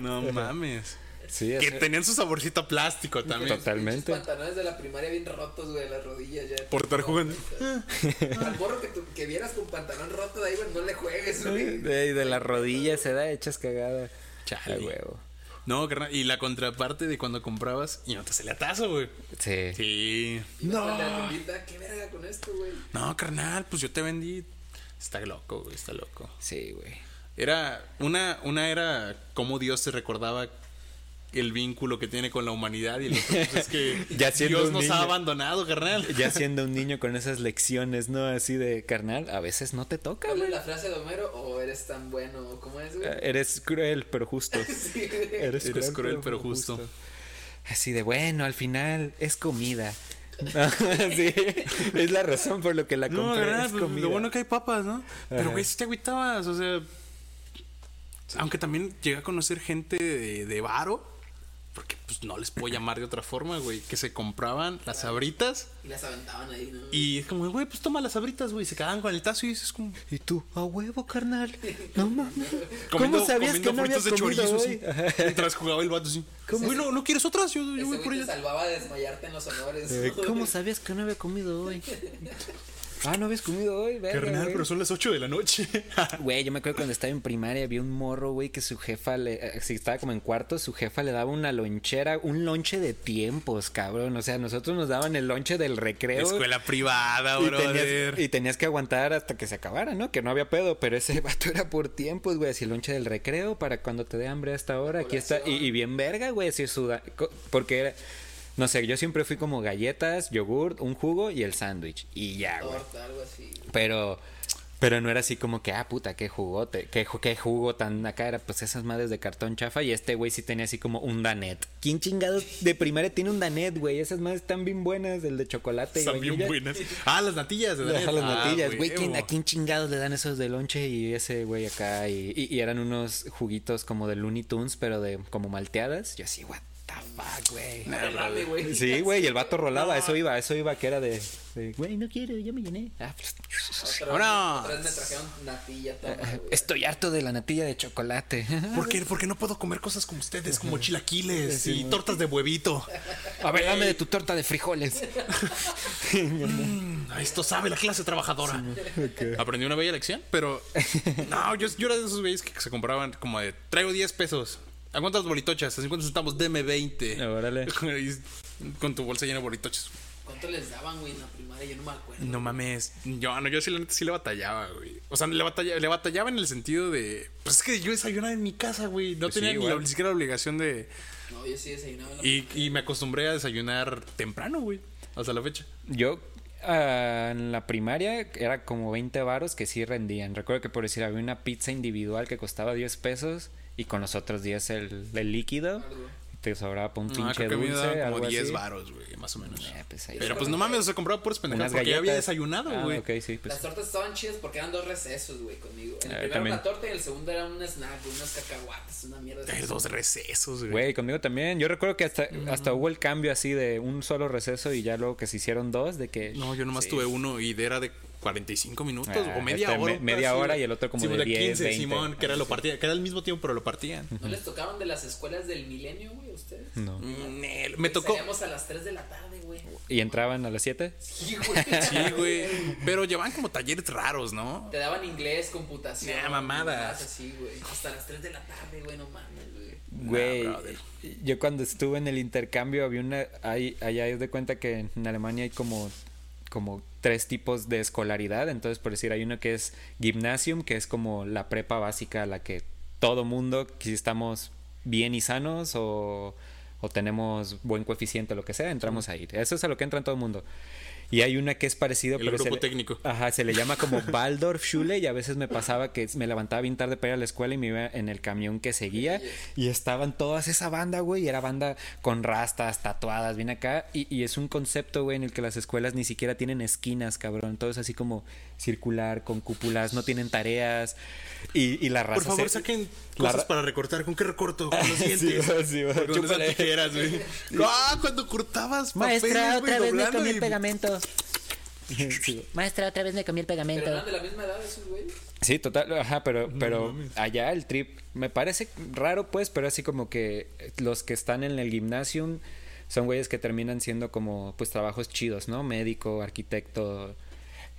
No mames. Sí, Que tenían su saborcito a plástico también. Totalmente. Pinches pantalones de la primaria bien rotos, güey, las rodillas ya. Por estar jugando. Al morro que, tú, que vieras con pantalón roto de ahí, güey, no le juegues, güey. De, de las rodillas se da hechas cagada. Chale. A huevo. No, carnal. Y la contraparte de cuando comprabas y no te salía tazo, güey. Sí. Sí. No. La tiendita, ¿Qué verga con esto, güey? No, carnal, pues yo te vendí. Está loco, güey, está loco. Sí, güey. Era una, una era cómo Dios se recordaba el vínculo que tiene con la humanidad y el otro pues, es que Ya siendo Dios nos niño. ha abandonado, carnal. Ya siendo un niño con esas lecciones, ¿no? Así de carnal, a veces no te toca, ¿Cuál es güey. la frase de Homero? ¿O eres tan bueno? ¿O ¿Cómo es, güey? Eh, Eres cruel, pero justo. Sí. Eres, Eres cruel, pero justo. Así de bueno, al final es comida. sí, es la razón por lo que la No, compré. es pues, comida. lo bueno que hay papas, ¿no? Pero, güey, si te agüitabas, o sea. Aunque también llegué a conocer gente de, de varo, pues no les puedo llamar de otra forma, güey, que se compraban las sabritas Y las aventaban ahí, ¿no? y es como, güey, pues toma las sabritas, güey, y se quedaban con el tazo y es como. Y tú, a huevo, carnal. No mames. Comiendo, ¿Cómo sabías que no habías de comido chorizo, hoy? así, mientras jugaba el vato así. ¿Cómo? Güey, no, ¿no quieres otras? Yo, yo voy por te ellas. salvaba de desmayarte en los honores. Eh. ¿Cómo sabías que no había comido hoy? Ah, no habías comido hoy, verga, Carnal, güey. pero son las 8 de la noche. Güey, yo me acuerdo cuando estaba en primaria había un morro, güey, que su jefa le, eh, si estaba como en cuarto, su jefa le daba una lonchera, un lonche de tiempos, cabrón. O sea, nosotros nos daban el lonche del recreo. Escuela privada, y brother. tenías, y tenías que aguantar hasta que se acabara, ¿no? Que no había pedo, pero ese vato era por tiempos, güey. Así el lonche del recreo para cuando te dé hambre a esta hora. Aquí está. Y, y bien verga, güey. Así suda. Porque era. No sé, yo siempre fui como galletas, yogurt, un jugo y el sándwich. Y ya, güey. Torta, algo así. Pero, pero no era así como que, ah, puta, qué jugote, qué, qué jugo tan acá era, pues esas madres de cartón chafa. Y este güey sí tenía así como un danet. ¿Quién chingados de primaria tiene un danet, güey? Esas madres están bien buenas, el de chocolate y Están bien buenas. Ah, las natillas. de las Ah, natillas, güey. ¿quién- huevo. ¿A quién chingados le dan esos de lonche? Y ese güey acá. Y, y- y eran unos juguitos como de Looney Tunes, pero de como malteadas. Yo así, what the fuck, güey. Güey. Sí, güey, y el vato rolaba, eso iba, eso iba, que era de, güey, no quiero, ya me llené. Ah, pues, Otra, Vámonos. otra vez me trajeron natilla, toma, güey. estoy harto de la natilla de chocolate. ¿Por qué? Porque no puedo comer cosas como ustedes, como chilaquiles y tortas de huevito. A ver, dame de tu torta de frijoles. Mm, esto sabe la clase trabajadora. Aprendí una bella lección, pero no, yo, yo era de esos güeyes que se compraban como de traigo 10 pesos. ¿A cuántas bolitochas? A 50 centavos, deme 20. Órale. Y con tu bolsa llena de bolitochas. ¿Cuánto les daban, güey, en la primaria? Yo no me acuerdo. No mames. Yo, no, yo sí, la neta sí le batallaba, güey. O sea, le batallaba, le batallaba en el sentido de. Pues es que yo desayunaba en mi casa, güey. No Pues sí, tenía ni, la- ni siquiera la obligación de. No, yo sí desayunaba en la Y, y me acostumbré a desayunar temprano, güey. Hasta la fecha. Yo, ah, en la primaria era como 20 varos que sí rendían. Recuerdo que por decir había una pizza individual que costaba 10 pesos y con los otros 10 el, el líquido. Te sobraba para un No, pinche me dulce, como algo 10 así. varos, güey, más o menos. Eh, pues Pero pues no mames, se compraba puras pendejadas porque ya había galletas. desayunado, Ah, güey. sí, pues. Las tortas estaban chidas porque eran dos recesos, güey, conmigo. En el Ah, primero también. una torta y en el segundo era un snack, güey, unos cacahuates, una mierda. Hay así. dos recesos, güey. Güey, conmigo también. Yo recuerdo que hasta, hasta hubo el cambio así de un solo receso y ya luego que se hicieron dos, de que... No, yo nomás Sí. tuve uno y era de 45 minutos Ah, o media este, hora. me- media hora y el otro como Sí, de 10, 15, 20. Simón, que era lo partía, que era al mismo tiempo, pero lo partían. ¿No les tocaron de las escuelas del milenio, güey, a ustedes? No. Mm, nel, Me tocó. Salíamos a las 3 de la tarde, güey. ¿Y entraban a las 7? Sí, güey. Sí, güey. Pero llevaban como talleres raros, ¿no? Te daban inglés, computación. Nah, mamadas. mamadas así, güey. Hasta las 3 de la tarde, güey, no mames, güey. Güey, Nah, yo cuando estuve en el intercambio había una, hay, allá es de cuenta que en Alemania hay como, como tres tipos de escolaridad, entonces por decir hay uno que es gymnasium, que es como la prepa básica a la que todo mundo, si estamos bien y sanos o, o tenemos buen coeficiente lo que sea, entramos ahí. Eso es a lo que entra todo el mundo. Y hay una que es parecido, El pero grupo se le- técnico. Ajá, se le llama como Waldorf Schule y a veces me pasaba que me levantaba bien tarde para ir a la escuela y me iba en el camión que seguía y estaban todas esa banda, güey, y era banda con rastas, tatuadas, bien acá y, y es un concepto, güey, en el que las escuelas ni siquiera tienen esquinas, cabrón, todo es así como circular, con cúpulas, no tienen tareas y, y la raza Por favor, se- saquen cosas ra- para recortar. ¿Con qué recorto? Con los Sí, dientes. sí. Porque con esas tijeras, güey. Ah, cuando cortabas papeles, Maestra, otra vez me comí y- el pegamento. Sí. Maestra, otra vez me comí el Pero pegamento. eran de la misma edad esos güeyes. Sí, total, ajá, pero, pero allá el trip me parece raro, pues, pero así como que los que están en el gimnasium son güeyes que terminan siendo como, pues, trabajos chidos, ¿no? Médico, arquitecto,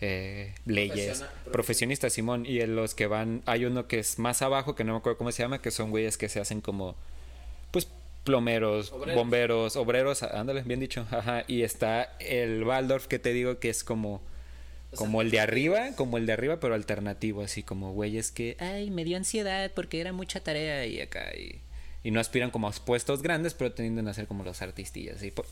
eh, leyes, profesionistas, Simón, y en los que van, hay uno que es más abajo, que no me acuerdo cómo se llama, que son güeyes que se hacen como, pues, plomeros, Obreros. bomberos, obreros, ándale, bien dicho, ajá, y está el Waldorf que te digo que es como O sea, como el de arriba, como el de arriba, pero alternativo, así como güeyes que, Ay, me dio ansiedad porque era mucha tarea. y acá, y, y no aspiran como a puestos grandes, pero tienden a ser como los artistillas. Y por-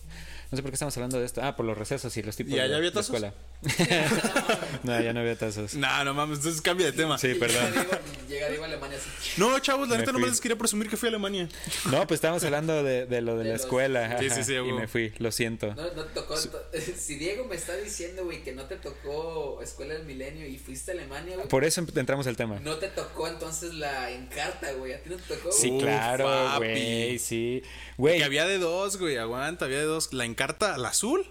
no sé por qué estamos hablando de esto. Ah, por los recesos y los tipos ¿Y de, allá había de tazos? escuela. no, ya no había tazos. No, no mames, entonces cambia de tema. Sí, perdón. Llega Diego, a Alemania así. No, chavos, la neta nomás les quería presumir que fui a Alemania. No, pues estábamos hablando de, de lo de, De la los- escuela. Sí, ajá, sí, sí, y me fui, lo siento. No, no te tocó. to- Si Diego me está diciendo, güey, que no te tocó Escuela del Milenio y fuiste a Alemania, güey. Por eso entramos al tema. No te tocó entonces la encarta, güey. A ti no te tocó. Sí, güey? Uf, claro, güey, sí. Güey, Que había de dos, güey, aguanta, había de dos. La encarta, la azul,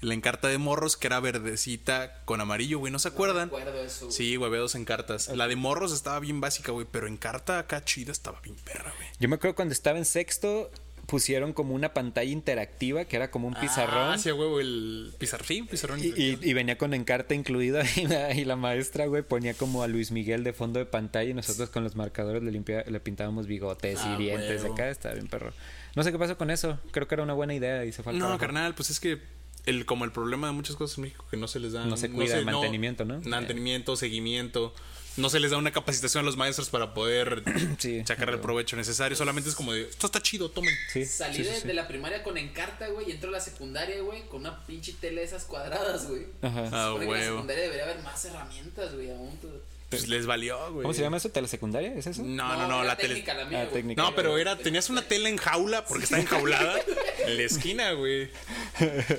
la encarta de morros, que era verdecita con amarillo, güey, ¿no se acuerdan? No recuerdo eso. güey. Sí, güey, había dos encartas. La de morros estaba bien básica, güey, pero encarta acá chida estaba bien perra, güey. yo me acuerdo cuando estaba en sexto, pusieron como una pantalla interactiva que era como un pizarrón. Ah, sí, huevo, el pizarrón, sí, pizarrón. Y, y- y venía con encarta incluida y la, y la maestra, güey, ponía como a Luis Miguel de fondo de pantalla y nosotros con los marcadores le, limpia- le pintábamos bigotes Ah, y dientes acá, estaba bien perro. No sé qué pasó con eso, creo que era una buena idea y se fue al No, carnal, pues es que el, como el problema de muchas cosas en México que no se les da. No se cuida el mantenimiento, ¿no? Mantenimiento, seguimiento. No se les da una capacitación a los maestros para poder Sí, sacar el provecho necesario. Solamente es como de, esto está chido, tomen. Sí, Salí sí, de, sí. de la primaria con encarta, güey, y entro a la secundaria, güey, con una pinche tele de esas cuadradas, güey. Ajá. Ah, que en la secundaria debería haber más herramientas, güey, aún. tú- Pues les valió, güey. ¿Cómo se llama eso? ¿Telesecundaria? ¿Es eso? No, no, no, la tele. técnica la mía, Ah, güey. técnica. No, pero era, tenías una tele en jaula porque está enjaulada en la esquina, güey.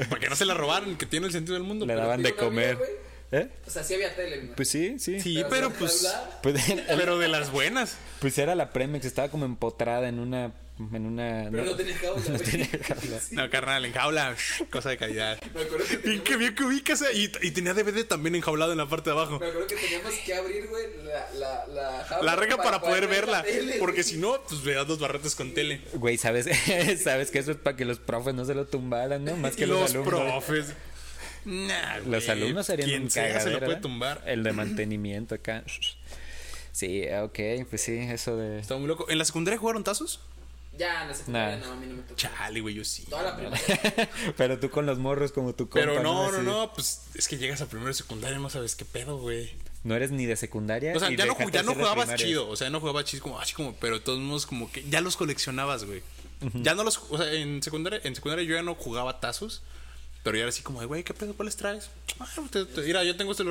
Para que no se la robaran, que tiene el sentido del mundo. Le daban de comer. güey. ¿Eh? O sea, sí había tele, güey. Pues sí, sí. Sí, pero pues. Pues, era- Pero de las buenas. pues era la Premex, estaba como empotrada en una... En una Pero no tenía jaula, no güey. tenía jaula. Sí. No, carnal, en jaula, cosa de calidad. Me acuerdo que Y teníamos, que bien que ubicas eh, y, y tenía DVD también enjaulado en la parte de abajo. me acuerdo que teníamos que abrir, güey, la, la, la jaula. La reja para poder ver la verla. tele, Porque si no, pues veas los barretes con tele. Güey, ¿sabes? ¿Sabes que eso es para que los profes no se lo tumbaran, no? Más que los, los alumnos. profes. Nah, Los alumnos serían quien un sea se lo puede tumbar. El de mantenimiento acá. Sí, ok, pues sí, eso de... Está muy loco. ¿En la secundaria jugaron tazos? Ya, en la secundaria Nah. no, a mí no me tocó. Chale, güey, yo sí. Toda la primaria. Pero tú con los morros como tu compa, Pero no, no, Así. no, pues es que llegas a primero de secundaria y no sabes qué pedo, güey. No eres ni de secundaria. O sea, y ya no, ya no jugabas chido. O sea, no jugabas chido como así como, pero de todos modos como que ya los coleccionabas, güey. Ya no los, o sea, en secundaria, en secundaria yo ya no jugaba tazos, Pero ya era así como de, güey, ¿qué pedo? ¿Cuáles traes? Ah, te- te- mira, yo tengo este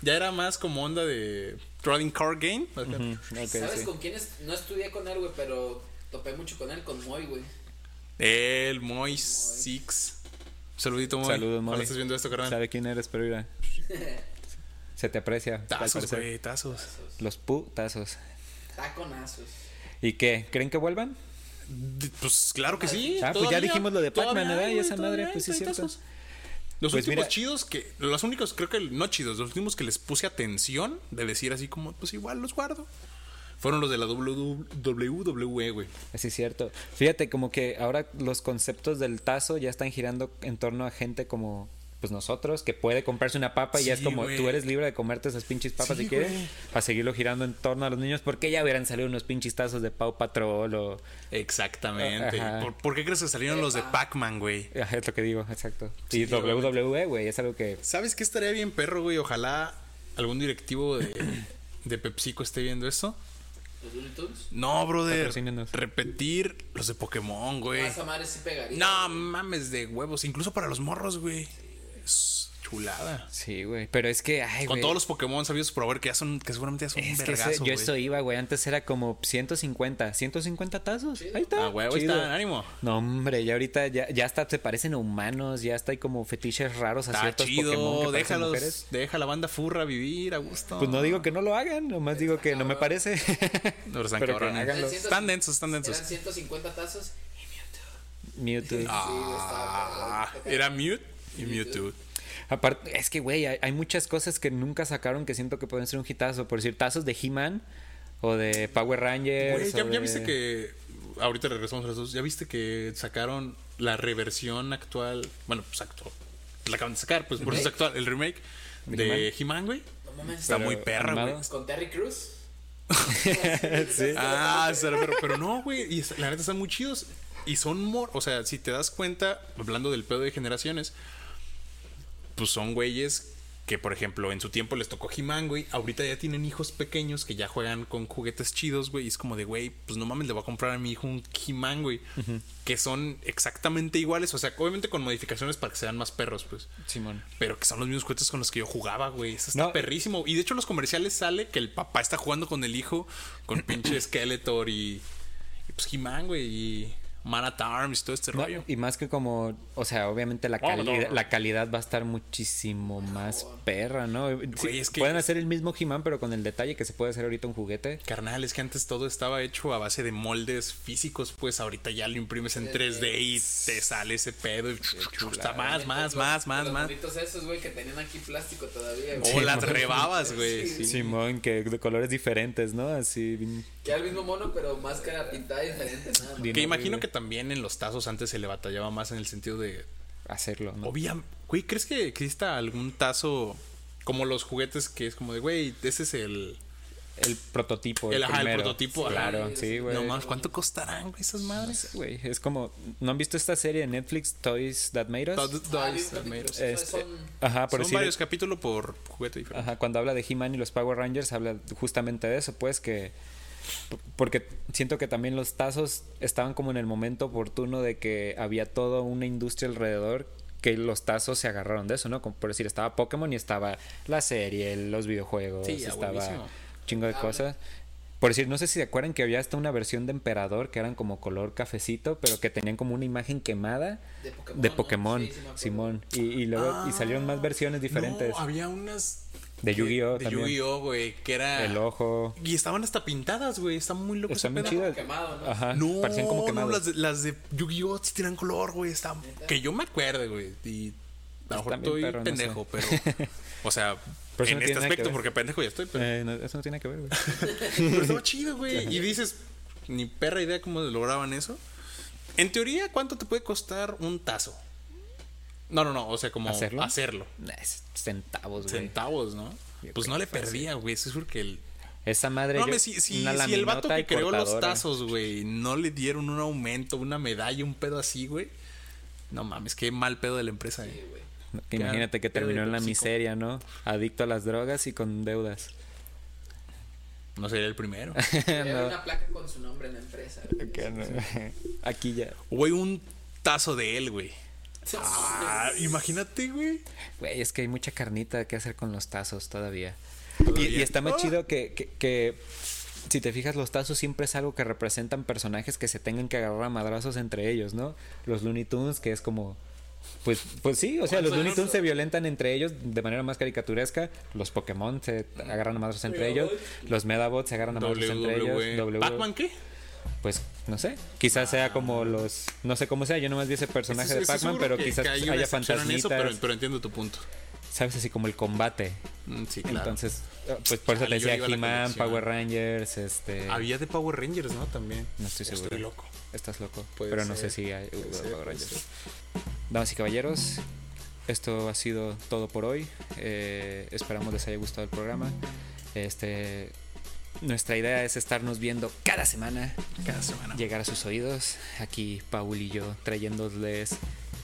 Ya era más como onda de trading card game. ¿Sabes sí. con quién es? No estudié con él, güey, pero topé mucho con él, con Moy, güey. El Moy Six. Saludito, Moy. Saludos, Moy. estés viendo esto, carnal. Sabe quién eres, pero mira. Se te aprecia. Tazos, güey, tazos. Los putazos. Taconazos. ¿Y qué? ¿Creen que vuelvan? Pues claro que sí. Ah, pues ya dijimos lo de Pac-Man, ¿verdad? Y esa madre, pues sí, hay cierto. tazos. Los Pues últimos mira- chidos que. Los únicos, creo que no chidos, los últimos que les puse atención de decir así como, pues igual los guardo. Fueron los de la WWE, güey. Así es cierto. Fíjate, como que ahora los conceptos del tazo ya están girando en torno a gente como pues nosotros, que puede comprarse una papa y ya es como tú eres libre de comerte esas pinches papas Sí, si quieres, güey. a seguirlo girando en torno a los niños, porque ya hubieran salido unos pinches tazos de Pau Patrol o... Exactamente. ¿Por, por qué crees que salieron los de Pac-Man, güey? Es lo que digo, exacto. Sí, y WWE, güey, es algo que... ¿Sabes qué estaría bien, perro, güey? Ojalá algún directivo de, de PepsiCo esté viendo esto. Los. No, brother. Repetir los de Pokémon, güey. No mames de huevos, incluso para los morros, güey. Chulada. Sí, güey, pero es que... Ay, Con todos los Pokémon sabidos por ver que ya son, que seguramente ya son un Es ese- vergazo, yo eso iba, güey. Antes era como 150, 150 tazos. Ahí está. Ah, güey, ahí está, ánimo. No, hombre, ya ahorita ya, ya hasta se parecen a humanos, ya hasta hay como fetiches raros a Está ciertos Pokémon que chido, parecen déjalos, mujeres. deja la banda furra vivir a gusto. Pues no digo que no lo hagan, nomás digo que no me parece. No, están pero cabrones. Están densos, están densos. Eran 150 tazos. Mewtwo. Ah, era Mute y Mewtwo. Aparte, es que, güey, hay, hay muchas cosas que nunca sacaron que siento que pueden ser un hitazo. Por decir, tazos de He-Man o de Power Rangers. Ya, viste que. Ahorita regresamos a los dos. Ya viste que sacaron la reversión actual. Bueno, pues actual. La acaban de sacar, pues por eso es actual. El remake ¿De He-Man, güey. No mames. Está Pero muy perra, güey. Con Terry Cruz. Sí. Ah, pero, pero no, güey. Y la neta están muy chidos. Y son mor. O sea, si te das cuenta, hablando del pedo de generaciones, pues son güeyes que, por ejemplo, en su tiempo les tocó He-Man, güey. Ahorita ya tienen hijos pequeños que ya juegan con juguetes chidos, güey. Y es como de, güey, pues no mames, le voy a comprar a mi hijo un He-Man, güey. Que son exactamente iguales. O sea, obviamente con modificaciones para que sean más perros, pues. Simón. Pero que son los mismos juguetes con los que yo jugaba, güey. Eso está No. perrísimo. Y de hecho, en los comerciales sale que el papá está jugando con el hijo, con pinche Skeletor y, y pues He-Man, güey. Y Man at Arms y todo este No, rollo. y más que como, o sea, obviamente la, Oh, no. la calidad va a estar muchísimo más perra, ¿no? Sí, es que- Pueden hacer el mismo He-Man, pero con el detalle que se puede hacer ahorita un juguete. Carnal, es que antes todo estaba hecho a base de moldes físicos, pues ahorita ya lo imprimes en 3D y te sale ese pedo. Y está más, más, Los- más, más, los más. monitos esos, güey, que tenían aquí plástico todavía. O las rebabas, güey. Sí. Simón, que de colores diferentes, ¿no? Así. Que era el mismo mono, pero máscara pintada diferente, nada Que imagino que también en los tazos antes se le batallaba más en el sentido de Hacerlo, ¿no? Obvia, güey, ¿crees que exista algún tazo como los juguetes que es como de, güey, ese es el... El prototipo. El, ajá, el prototipo, ajá. Claro, sí, güey. No mames, ¿cuánto costarán, güey, esas madres? Güey, es como. ¿No han visto esta serie de Netflix, Toys That Made Us? Todos- Ah, todos bien, almeros. son- Este, son- Ajá, por Son decir. varios capítulos por juguete diferente. Ajá, cuando habla de He-Man y los Power Rangers, habla justamente de eso, pues que. Porque siento que también los tazos estaban como en el momento oportuno de que había toda una industria alrededor que los tazos se agarraron de eso, ¿no? Como por decir, estaba Pokémon y estaba la serie, los videojuegos, Sí, a estaba huevísimo. un chingo de Ah, cosas. Por decir, no sé si se acuerdan que había hasta una versión de Emperador que eran como color cafecito, pero que tenían como una imagen quemada De Pokémon. de ¿no? Pokémon, Sí, sí me acuerdo. Simón. Y, y luego y salieron más versiones diferentes. No, había unas... De Yu-Gi-Oh De también. Yu-Gi-Oh, güey, que era... El ojo. Y estaban hasta pintadas, güey, está muy loco Está ese muy chido. Quemado, ¿no? Ajá. No, parecían como no, quemados. las de, las de Yu-Gi-Oh sí tiran color, güey, está... Que yo me acuerde, güey, y... A lo mejor Están bien estoy perro, no pendejo, pero... O sea, Pero en no este aspecto, porque pendejo ya estoy, pero... Eh, no, eso no tiene que ver, güey. Pero estaba chido, güey. Y dices, ni perra idea cómo lograban eso. En teoría, ¿cuánto te puede costar un tazo? No, no, no. O sea, como ¿Hacerlo? centavos, güey. Centavos, ¿no? Yo Pues no le perdía, güey. Eso es porque el. Esa madre. No, yo- mames, si, si, una si el vato que creó los tazos, güey, no le dieron un aumento, una medalla, un pedo así, güey. No mames, qué mal pedo de la empresa, eh. güey. Que Imagínate que terminó en la miseria, ¿no? Adicto a las drogas y con deudas. No sería el primero. No. una placa con su nombre en la empresa. güey. Que no. Aquí ya. Güey, un tazo de él, güey. Ah, imagínate, güey. Güey, es que hay mucha carnita que hacer con los tazos todavía. Todavía. Y, y está más Ah. chido que, que, que si te fijas, los tazos siempre es algo que representan personajes que se tengan que agarrar a madrazos entre ellos, ¿no? Los Looney Tunes, que es como. Pues, pues sí, o sea, los Looney Tunes se violentan entre ellos de manera más caricaturesca. Los Pokémon se agarran a madrazos entre ellos. Los Medabots se agarran a madrazos entre ellos. ¿Batman qué? Pues no sé. Quizás sea como los. No sé cómo sea. Yo nomás vi ese personaje de Pac-Man, pero que- quizás que hay una haya excepción en eso, fantasmitas. pero, pero entiendo tu punto. ¿Sabes? Así como el combate. Mm, Sí, claro. Entonces, pues por eso Chale, te decía He-Man. Power Rangers, este... Había de Power Rangers, ¿no? También. No estoy seguro. Estoy loco. Estás loco. Puede pero no sé si hay puede hubo ser, Power Rangers. Damas y caballeros, esto ha sido todo por hoy. Eh, esperamos les haya gustado el programa. Este, nuestra idea es estarnos viendo cada semana, Cada semana. llegar a sus oídos. Aquí Paul y yo trayéndoles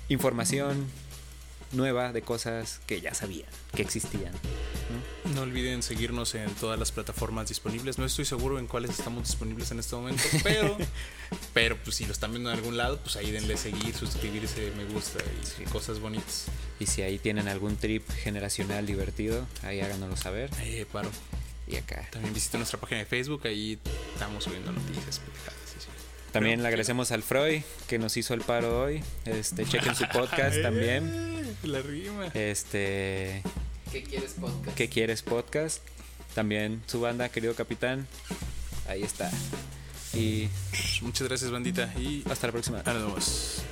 información nueva de cosas que ya sabían que existían. ¿no? No olviden seguirnos en todas las plataformas disponibles. No estoy seguro en cuáles estamos disponibles en este momento, pero, pero pues si lo están viendo en algún lado, pues ahí denle seguir, suscribirse, me gusta y cosas bonitas. Y si ahí tienen algún trip generacional divertido, ahí háganoslo saber. Eh, paro. Y acá. También visiten nuestra página de Facebook, ahí estamos subiendo noticias, sí. También Pero- le agradecemos al Freud que nos hizo el paro hoy. Este, chequen su podcast también. La rima. Este, ¿Qué quieres podcast? ¿qué quieres podcast? También su banda, querido capitán. Ahí está. Y Muchas gracias, bandita. Y hasta la próxima. nos vemos.